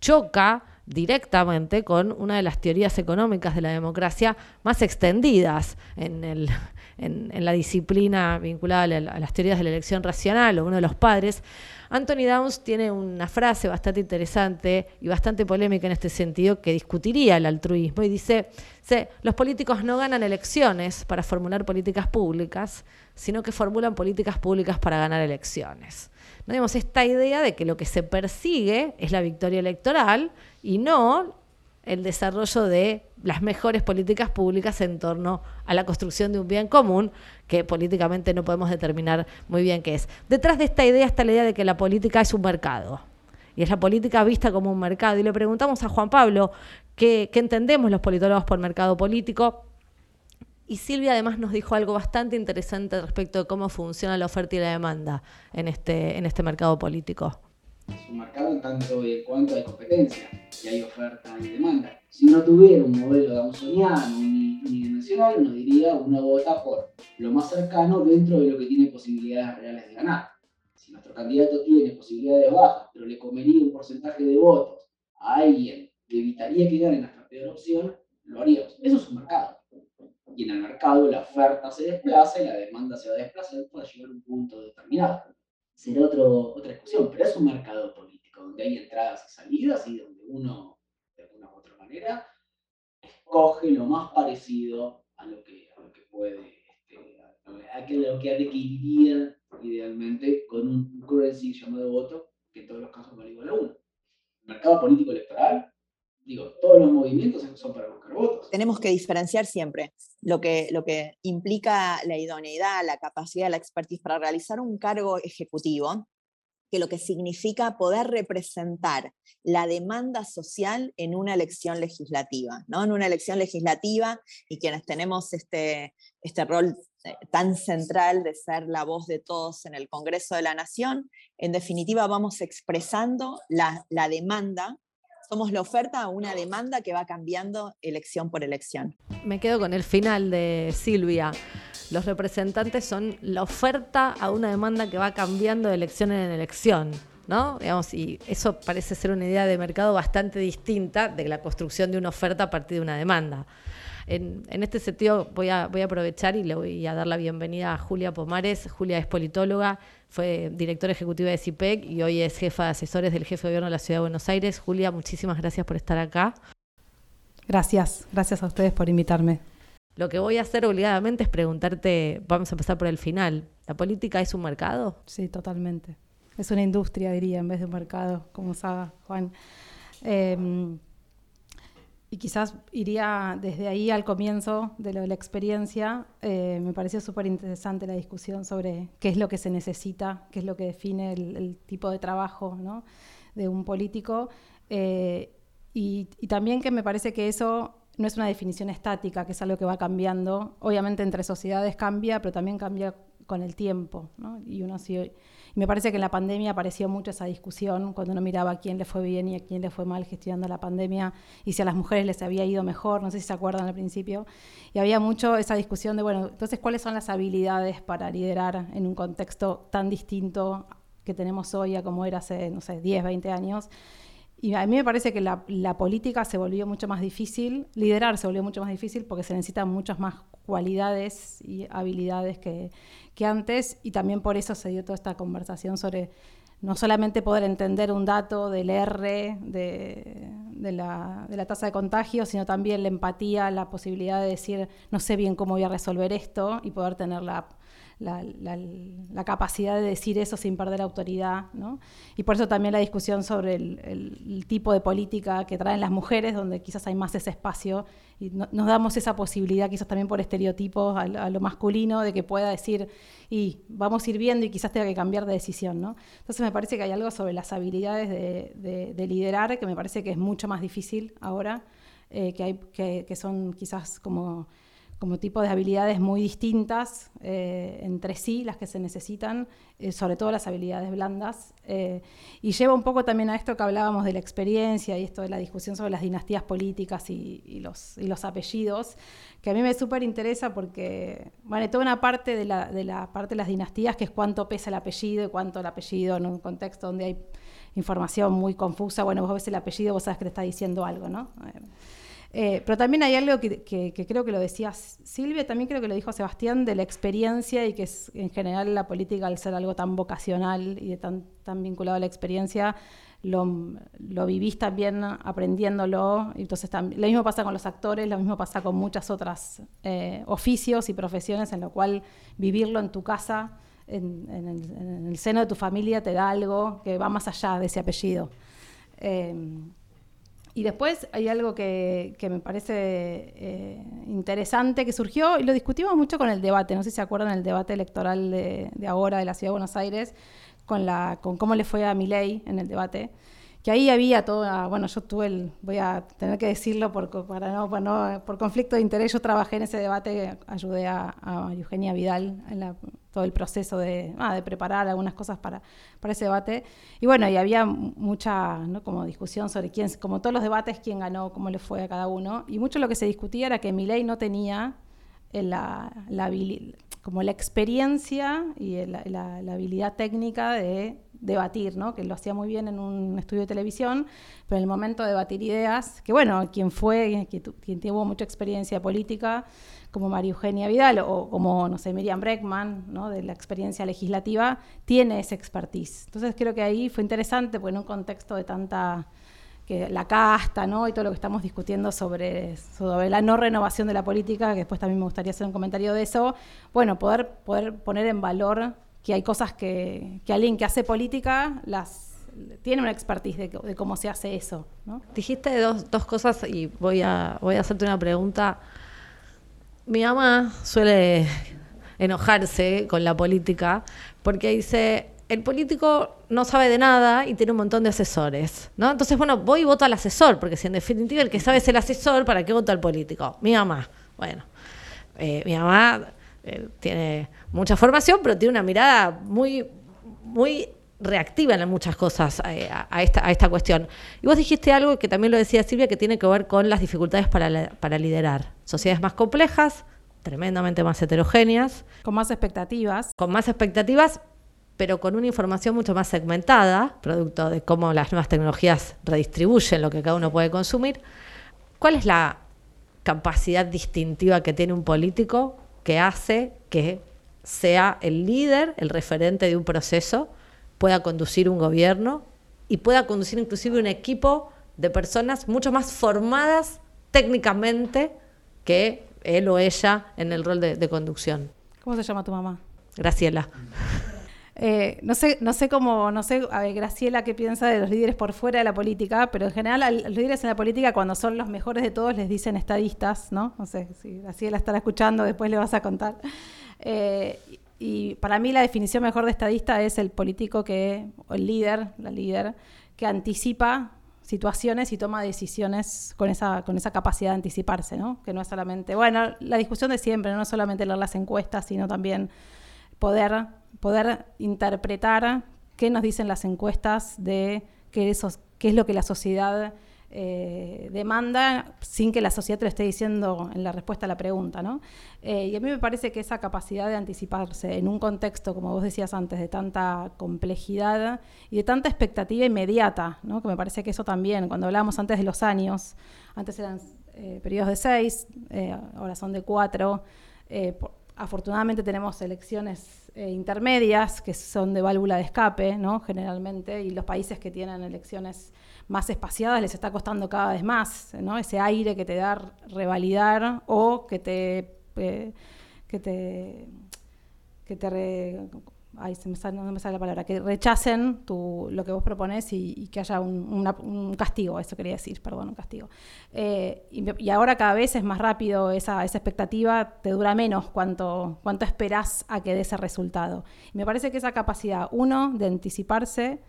choca directamente con una de las teorías económicas de la democracia más extendidas en, el, en, la disciplina vinculada a las teorías de la elección racional o uno de los padres. Anthony Downs tiene una frase bastante interesante y bastante polémica en este sentido que discutiría el altruismo y dice, los políticos no ganan elecciones para formular políticas públicas, sino que formulan políticas públicas para ganar elecciones. ¿No? Esta idea de que lo que se persigue es la victoria electoral y no el desarrollo de las mejores políticas públicas en torno a la construcción de un bien común que políticamente no podemos determinar muy bien qué es. Detrás de esta idea está la idea de que la política es un mercado y es la política vista como un mercado. Y le preguntamos a Juan Pablo qué, entendemos los politólogos por mercado político. Y Silvia además nos dijo algo bastante interesante respecto de cómo funciona la oferta y la demanda en este, en este mercado político. Es un mercado en tanto y en cuanto hay competencia y hay oferta y demanda. Si no tuviera un modelo dawsoniano unidimensional, uno diría uno vota por lo más cercano dentro de lo que tiene posibilidades reales de ganar. Si nuestro candidato tiene posibilidades bajas, pero le comería un porcentaje de votos a alguien que evitaría que gane nuestra peor opción, lo haríamos. Eso es un mercado y en el mercado la oferta se desplaza y la demanda se va a desplazar para llegar a un punto determinado. Será otro, otra discusión, pero es un mercado político donde hay entradas y salidas y donde uno, de alguna u otra manera, escoge lo más parecido a lo que, a lo que puede, este, a que lo que adquiriría idealmente con un currency llamado voto, que en todos los casos vale igual a uno. El mercado político electoral, digo, todos los movimientos son para buscar votos. Tenemos que diferenciar siempre lo que, lo que implica la idoneidad, la capacidad, la expertise para realizar un cargo ejecutivo, que lo que significa poder representar la demanda social en una elección legislativa, ¿no? En una elección legislativa y quienes tenemos este, este rol eh, tan central de ser la voz de todos en el Congreso de la Nación, en definitiva vamos expresando la, la demanda somos la oferta a una demanda que va cambiando elección por elección. Me quedo con el final de Silvia. Los representantes son la oferta a una demanda que va cambiando de elección en elección. ¿no? Digamos, y eso parece ser una idea de mercado bastante distinta de la construcción de una oferta a partir de una demanda. En, este sentido, voy a, voy a aprovechar y le voy a dar la bienvenida a Julia Pomares. Julia es politóloga, fue directora ejecutiva de CIPEC y hoy es jefa de asesores del jefe de gobierno de la Ciudad de Buenos Aires. Julia, muchísimas gracias por estar acá. Gracias, gracias a ustedes por invitarme. Lo que voy a hacer obligadamente es preguntarte, vamos a empezar por el final, ¿la política es un mercado? Sí, totalmente. Es una industria, diría, en vez de un mercado, como sabe Juan. Em, y quizás iría desde ahí al comienzo de lo de la experiencia. Eh, me pareció súper interesante la discusión sobre qué es lo que se necesita, qué es lo que define el, tipo de trabajo ¿no? de un político. Eh, y, y, también que me parece que eso no es una definición estática, que es algo que va cambiando. Obviamente entre sociedades cambia, pero también cambia con el tiempo. ¿no? Y uno sí me parece que en la pandemia apareció mucho esa discusión, cuando uno miraba a quién le fue bien y a quién le fue mal gestionando la pandemia, y si a las mujeres les había ido mejor, no sé si se acuerdan al principio, y había mucho esa discusión de, bueno, entonces, ¿cuáles son las habilidades para liderar en un contexto tan distinto que tenemos hoy a como era hace, no sé, 10, 20 años? Y a mí me parece que la, la, política se volvió mucho más difícil, liderar se volvió mucho más difícil porque se necesitan muchas más cualidades y habilidades que, antes. Y también por eso se dio toda esta conversación sobre no solamente poder entender un dato del R, de, de, la, de, la, tasa de contagio, sino también la empatía, la posibilidad de decir, no sé bien cómo voy a resolver esto y poder tener la, la, la, capacidad de decir eso sin perder autoridad. ¿no? Y por eso también la discusión sobre el, el, tipo de política que traen las mujeres, donde quizás hay más ese espacio y no, nos damos esa posibilidad, quizás también por estereotipos, a, lo masculino, de que pueda decir, y vamos a ir viendo y quizás tenga que cambiar de decisión. ¿no? Entonces me parece que hay algo sobre las habilidades de, de, de liderar que me parece que es mucho más difícil ahora, eh, que, hay, que, que son quizás como como tipo de habilidades muy distintas eh, entre sí, las que se necesitan, eh, sobre todo las habilidades blandas. Eh, y lleva un poco también a esto que hablábamos de la experiencia y esto de la discusión sobre las dinastías políticas y, los, apellidos, que a mí me súper interesa porque, bueno, toda una parte de la parte de las dinastías que es cuánto pesa el apellido y cuánto el apellido en un contexto donde hay información muy confusa, bueno, vos ves el apellido, vos sabes que te está diciendo algo, ¿no? Eh, pero también hay algo que, creo que lo decía Silvia, también creo que lo dijo Sebastián, de la experiencia y que es, en general la política, al ser algo tan vocacional y de tan, tan vinculado a la experiencia, lo, vivís también aprendiéndolo. Entonces, también, lo mismo pasa con los actores, lo mismo pasa con muchas otras eh, oficios y profesiones en lo cual vivirlo en tu casa, en, el, seno de tu familia, te da algo que va más allá de ese apellido. Eh, y después hay algo que, me parece eh, interesante que surgió y lo discutimos mucho con el debate, no sé si se acuerdan el debate electoral de, ahora de la Ciudad de Buenos Aires, con, la, con cómo le fue a Milei en el debate que ahí había toda, bueno, yo tuve el, voy a tener que decirlo por, para no, no, por conflicto de interés, yo trabajé en ese debate, ayudé a, Eugenia Vidal en todo el proceso de, ah, de preparar algunas cosas para, para ese debate. Y bueno, y había mucha como discusión sobre quién, como todos los debates, quién ganó, cómo le fue a cada uno. Y mucho lo que se discutía era que Milei no tenía la, la, como la experiencia y la, la, habilidad técnica de debatir, ¿no? que lo hacía muy bien en un estudio de televisión, pero en el momento de debatir ideas, que bueno, quien fue, quien, tuvo mucha experiencia política, como María Eugenia Vidal o como, no sé, Miriam Breckman, ¿no? de la experiencia legislativa, tiene esa expertise. Entonces creo que ahí fue interesante, porque en un contexto de tanta que la casta, ¿no? Y todo lo que estamos discutiendo sobre, sobre la no renovación de la política, que después también me gustaría hacer un comentario de eso. Bueno, poder, poder poner en valor que hay cosas que, que alguien que hace política las tiene una expertise de, cómo se hace eso. ¿no? Dijiste dos, dos cosas y voy a, voy a hacerte una pregunta. Mi mamá suele enojarse con la política porque dice, el político no sabe de nada y tiene un montón de asesores, ¿no? Entonces, bueno, voy y voto al asesor, porque si en definitiva el que sabe es el asesor, ¿para qué vota al político? Mi mamá. Bueno, eh, mi mamá eh, tiene mucha formación, pero tiene una mirada muy, muy reactiva en muchas cosas eh, a, esta, a esta cuestión. Y vos dijiste algo que también lo decía Silvia, que tiene que ver con las dificultades para, la- para liderar. Sociedades más complejas, tremendamente más heterogéneas, Con más expectativas. con más expectativas, pero con una información mucho más segmentada, producto de cómo las nuevas tecnologías redistribuyen lo que cada uno puede consumir. ¿Cuál es la capacidad distintiva que tiene un político que hace que sea el líder, el referente de un proceso, pueda conducir un gobierno y pueda conducir inclusive un equipo de personas mucho más formadas técnicamente que él o ella en el rol de, de conducción? ¿Cómo se llama tu mamá? Graciela. Eh, no sé, no sé cómo, no sé, a Graciela qué piensa de los líderes por fuera de la política, pero en general a los líderes en la política cuando son los mejores de todos les dicen estadistas, ¿no? No sé, si Graciela estará escuchando, después le vas a contar. Eh, y para mí la definición mejor de estadista es el político que, o el líder, la líder, que anticipa situaciones y toma decisiones con esa, con esa capacidad de anticiparse, ¿no? Que no es solamente, bueno, la discusión de siempre, no es solamente leer las encuestas, sino también poder, poder interpretar qué nos dicen las encuestas de qué, es lo que la sociedad eh, demanda sin que la sociedad te lo esté diciendo en la respuesta a la pregunta. ¿no? Eh, y a mí me parece que esa capacidad de anticiparse en un contexto, como vos decías antes, de tanta complejidad y de tanta expectativa inmediata, ¿no? que me parece que eso también, cuando hablábamos antes de los años, antes eran eh, periodos de seis, ahora son de cuatro, afortunadamente tenemos elecciones eh, intermedias que son de válvula de escape, ¿no? Generalmente, y los países que tienen elecciones más espaciadas les está costando cada vez más, ¿no? Ese aire que te da revalidar o que te eh, que te que te re- ay, se me sale, no me sale la palabra, que rechacen tu, lo que vos proponés y, que haya un, castigo, eso quería decir, perdón, un castigo. Eh, y, ahora cada vez es más rápido esa, esa expectativa, te dura menos cuánto, cuánto esperás a que dé ese resultado. Me parece que esa capacidad, uno, de anticiparse,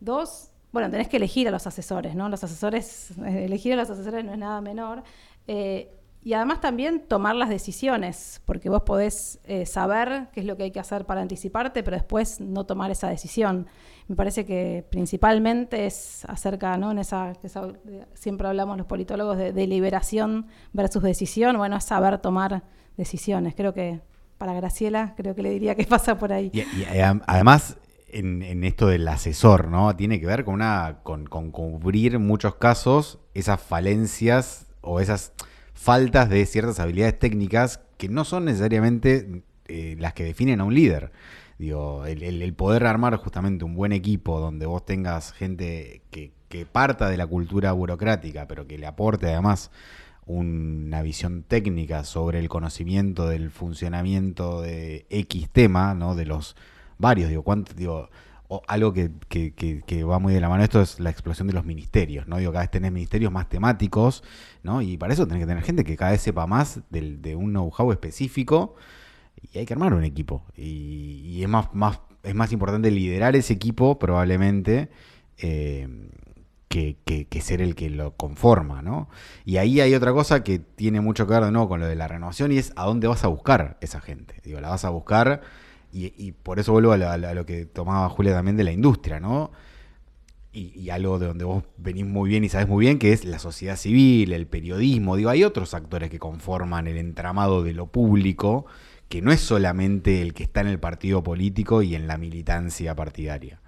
dos, bueno, tenés que elegir a los asesores, ¿no? Los asesores, elegir a los asesores no es nada menor. Eh, y además también tomar las decisiones, porque vos podés eh, saber qué es lo que hay que hacer para anticiparte, pero después no tomar esa decisión. Me parece que principalmente es acerca, ¿no? En esa, esa- siempre hablamos los politólogos de deliberación versus decisión, bueno, es saber tomar decisiones. Creo que para Graciela, creo que le diría que pasa por ahí. Y, eh, además, en, esto del asesor, ¿no? Tiene que ver con una. con, con cubrir muchos casos esas falencias o esas faltas de ciertas habilidades técnicas que no son necesariamente eh, las que definen a un líder. Digo, el, poder armar justamente un buen equipo donde vos tengas gente que, que parta de la cultura burocrática, pero que le aporte además una visión técnica sobre el conocimiento del funcionamiento de X tema, ¿no? De los varios, digo, cuánto, digo, o algo que, que- va muy de la mano esto es la explosión de los ministerios, ¿no? Digo, cada vez tenés ministerios más temáticos, ¿no? Y para eso tenés que tener gente que cada vez sepa más del- de un know-how específico y hay que armar un equipo. Y, es más, es más importante liderar ese equipo, probablemente, eh, que- que ser el que lo conforma, ¿no? Y ahí hay otra cosa que tiene mucho que ver de nuevo con lo de la renovación y es a dónde vas a buscar esa gente. Digo, la vas a buscar y, por eso vuelvo a lo, que tomaba Julia también de la industria, ¿no? Y, algo de donde vos venís muy bien y sabés muy bien, que es la sociedad civil, el periodismo. Digo, hay otros actores que conforman el entramado de lo público, que no es solamente el que está en el partido político y en la militancia partidaria.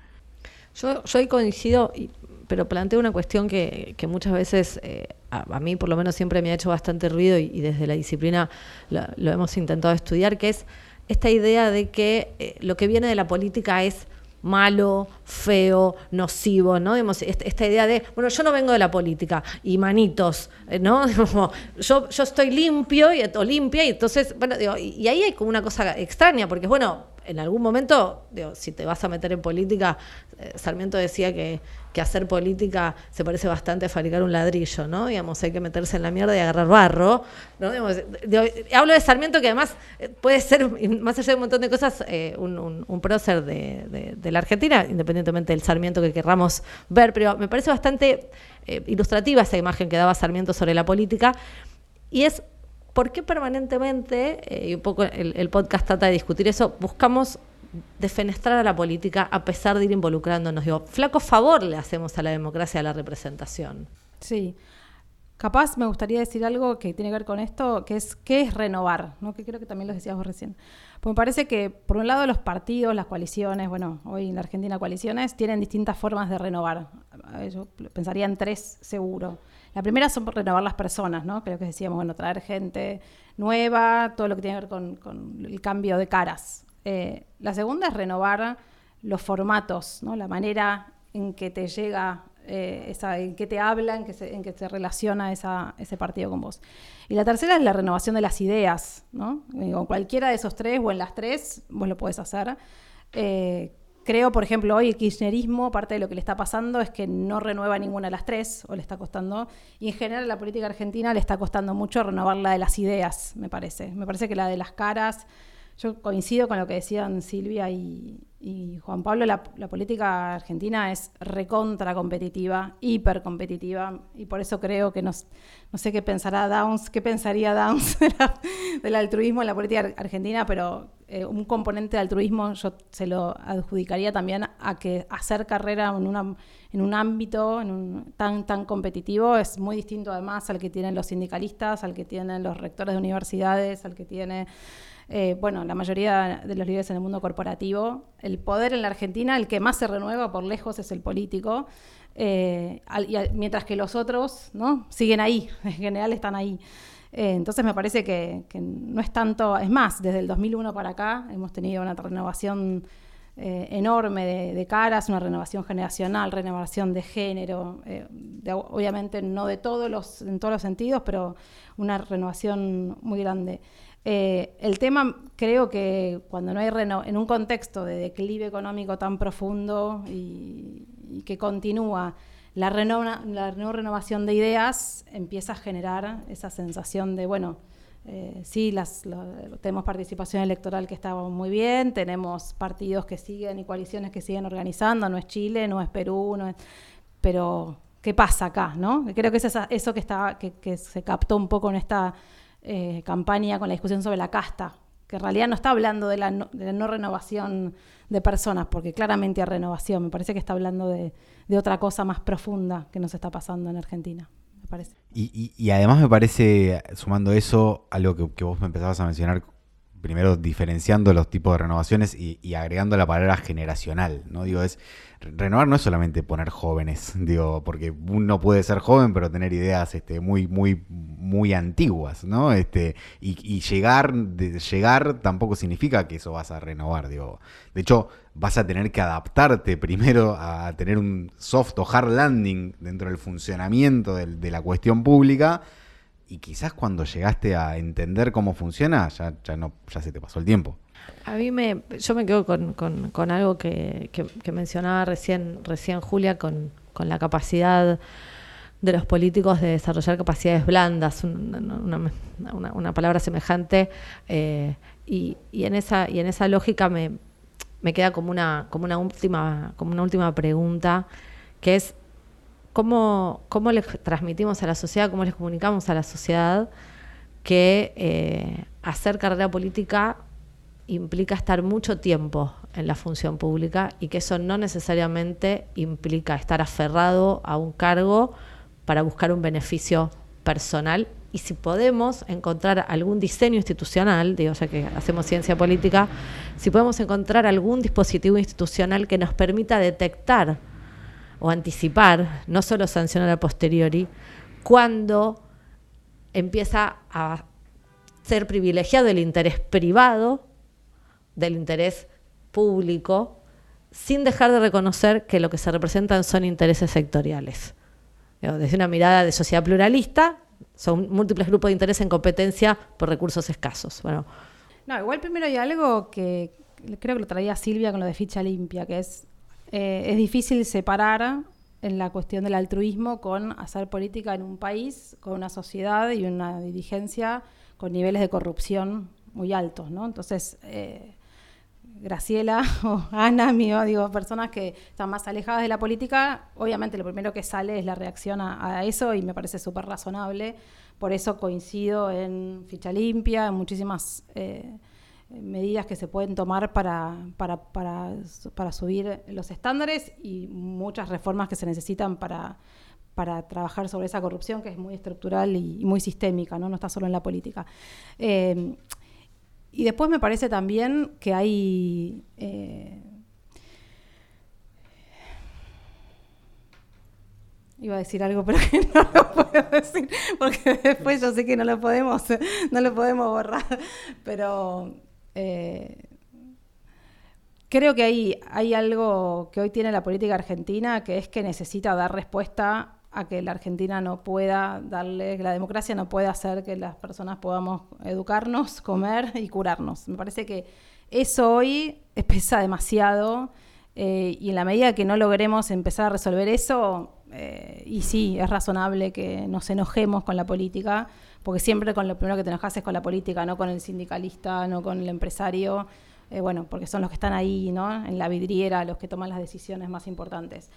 Yo, yo ahí coincido, pero planteo una cuestión que, que muchas veces eh, a, mí por lo menos siempre me ha hecho bastante ruido y, desde la disciplina lo hemos intentado estudiar, que es esta idea de que eh, lo que viene de la política es malo, feo, nocivo, ¿no? Digamos, esta idea de, bueno, yo no vengo de la política y manitos, eh, ¿no? yo, yo estoy limpio y, o limpia y entonces, bueno, digo, y ahí hay como una cosa extraña, porque bueno, en algún momento, digo, si te vas a meter en política, eh, Sarmiento decía que, hacer política se parece bastante a fabricar un ladrillo, ¿no? Digamos, hay que meterse en la mierda y agarrar barro, hablo de Sarmiento que además eh, puede ser, más allá de un montón de cosas, eh, un, un, prócer de, la Argentina, independientemente del Sarmiento que querramos ver, pero me parece bastante ilustrativa esa imagen que daba Sarmiento sobre la política, y es ¿por qué permanentemente, eh, y un poco el, podcast trata de discutir eso, buscamos defenestrar a la política a pesar de ir involucrándonos? Digo, flaco favor le hacemos a la democracia, a la representación. Sí. Capaz me gustaría decir algo que tiene que ver con esto, que es qué es renovar, ¿no? que creo que también lo decías vos recién. Pues me parece que, por un lado, los partidos, las coaliciones, bueno, hoy en la Argentina coaliciones, tienen distintas formas de renovar. Yo pensaría en tres seguro. La primera son por renovar las personas, ¿no? Creo que decíamos, bueno, traer gente nueva, todo lo que tiene que ver con, el cambio de caras. Eh, la segunda es renovar los formatos, ¿no? La manera en que te llega, eh, en que te habla, en que se, en que se relaciona ese partido con vos. Y la tercera es la renovación de las ideas, ¿no? Con cualquiera de esos tres o en las tres, vos lo podés hacer. Eh, Creo, por ejemplo, hoy el kirchnerismo, parte de lo que le está pasando es que no renueva ninguna de las tres, o le está costando, y en general la política argentina le está costando mucho renovar la de las ideas, me parece. Me parece que la de las caras, yo coincido con lo que decían Silvia y, Juan Pablo, la, política argentina es recontra competitiva, hiper competitiva, y por eso creo que nos, no sé qué pensará Downs, qué pensaría Downs del altruismo en la política argentina, pero eh, un componente de altruismo yo se lo adjudicaría también a que hacer carrera en, en un ámbito tan, tan competitivo es muy distinto además al que tienen los sindicalistas, al que tienen los rectores de universidades, al que tiene, eh, bueno, la mayoría de los líderes en el mundo corporativo. El poder en la Argentina, el que más se renueva por lejos es el político. Eh, mientras que los otros ¿no? siguen ahí, en general están ahí. Eh, entonces me parece que, no es tanto, es más, desde el 2001 para acá hemos tenido una renovación eh, enorme de, caras, una renovación generacional, renovación de género, eh, obviamente no de todos los, en todos los sentidos, pero una renovación muy grande. el tema creo que cuando no hay en un contexto de declive económico tan profundo y que continúa, la, la no renovación de ideas empieza a generar esa sensación de, bueno, eh, sí, las, tenemos participación electoral que está muy bien, tenemos partidos que siguen y coaliciones que siguen organizando, no es Chile, no es Perú, no es, pero ¿qué pasa acá? ¿no? Creo que es eso que, está, que, se captó un poco en esta eh, campaña con la discusión sobre la casta, que en realidad no está hablando de la de la no renovación de personas, porque claramente hay renovación, me parece que está hablando de de otra cosa más profunda que nos está pasando en Argentina. Me parece. Y, además me parece, sumando eso, algo que, que vos me empezabas a mencionar primero diferenciando los tipos de renovaciones y, y, agregando la palabra generacional, ¿no? Digo, es renovar no es solamente poner jóvenes, digo, porque uno puede ser joven pero tener ideas este, muy, muy, muy antiguas, ¿no? Este, y, llegar, de, llegar tampoco significa que eso vas a renovar, digo. De hecho, vas a tener que adaptarte primero a tener un soft o hard landing dentro del funcionamiento de la cuestión pública y quizás cuando llegaste a entender cómo funciona, ya, ya, no, ya se te pasó el tiempo. A mí me, yo me quedo con, algo que, mencionaba recién, recién Julia, con, la capacidad de los políticos de desarrollar capacidades blandas, una, palabra semejante, eh, y, en esa, y en esa lógica me, me queda como una, como una última, como una última pregunta, que es cómo, cómo les transmitimos a la sociedad, cómo les comunicamos a la sociedad que eh, hacer carrera política implica estar mucho tiempo en la función pública y que eso no necesariamente implica estar aferrado a un cargo para buscar un beneficio personal. Y si podemos encontrar algún diseño institucional, digo ya que hacemos ciencia política, si podemos encontrar algún dispositivo institucional que nos permita detectar o anticipar, no solo sancionar a posteriori, cuando empieza a ser privilegiado el interés privado del interés público sin dejar de reconocer que lo que se representan son intereses sectoriales. Desde una mirada de sociedad pluralista, son múltiples grupos de interés en competencia por recursos escasos. Bueno. No, igual primero hay algo que creo que lo traía Silvia con lo de ficha limpia, que es, eh, es difícil separar en la cuestión del altruismo con hacer política en un país, con una sociedad y una dirigencia con niveles de corrupción muy altos, ¿no? Entonces, eh, Graciela o Ana, mío, digo, personas que están más alejadas de la política, obviamente lo primero que sale es la reacción a, eso y me parece súper razonable. Por eso coincido en ficha limpia, en muchísimas eh, medidas que se pueden tomar para, para, para, subir los estándares y muchas reformas que se necesitan para, para trabajar sobre esa corrupción que es muy estructural y, muy sistémica, ¿no? no está solo en la política. Eh, y después me parece también que hay... Eh, iba a decir algo, pero que no lo puedo decir, porque después yo sé que no lo podemos, no lo podemos borrar. Pero eh, creo que hay, hay algo que hoy tiene la política argentina, que es que necesita dar respuesta a que la Argentina no pueda darle, que la democracia no puede hacer que las personas podamos educarnos, comer y curarnos. Me parece que eso hoy pesa demasiado eh, y en la medida que no logremos empezar a resolver eso, eh, y sí, es razonable que nos enojemos con la política, porque siempre con lo primero que te enojas es con la política, no con el sindicalista, no con el empresario, eh, bueno, porque son los que están ahí, ¿no? En la vidriera, los que toman las decisiones más importantes.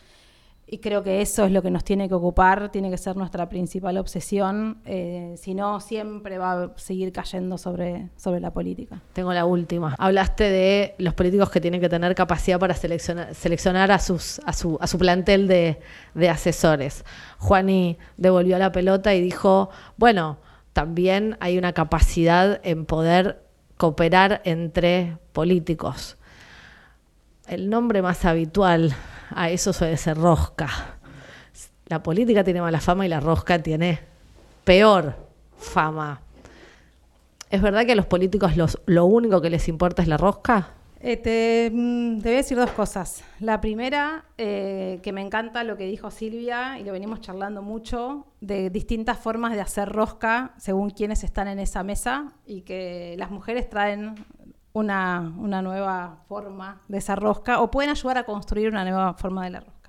Y creo que eso es lo que nos tiene que ocupar, tiene que ser nuestra principal obsesión, eh, si no siempre va a seguir cayendo sobre, sobre la política. Tengo la última. Hablaste de los políticos que tienen que tener capacidad para seleccionar, seleccionar a, sus, a, su, a su plantel de, de asesores. Juani devolvió la pelota y dijo, bueno, también hay una capacidad en poder cooperar entre políticos. El nombre más habitual a eso suele ser rosca. La política tiene mala fama y la rosca tiene peor fama. ¿Es verdad que a los políticos lo único que les importa es la rosca? Eh, te, mm, voy a decir dos cosas. La primera, eh, que me encanta lo que dijo Silvia y lo venimos charlando mucho, de distintas formas de hacer rosca según quienes están en esa mesa y que las mujeres traen una, una, nueva forma de esa rosca o pueden ayudar a construir una nueva forma de la rosca.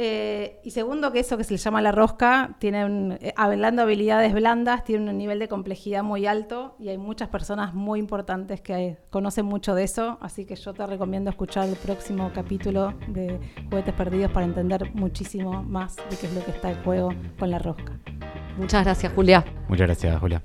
Eh, y segundo, que eso que se le llama la rosca, tiene eh, hablando habilidades blandas, tiene un nivel de complejidad muy alto y hay muchas personas muy importantes que conocen mucho de eso, así que yo te recomiendo escuchar el próximo capítulo de Juguetes Perdidos para entender muchísimo más de qué es lo que está en juego con la rosca. Muchas gracias, Julia. Muchas gracias, Julia.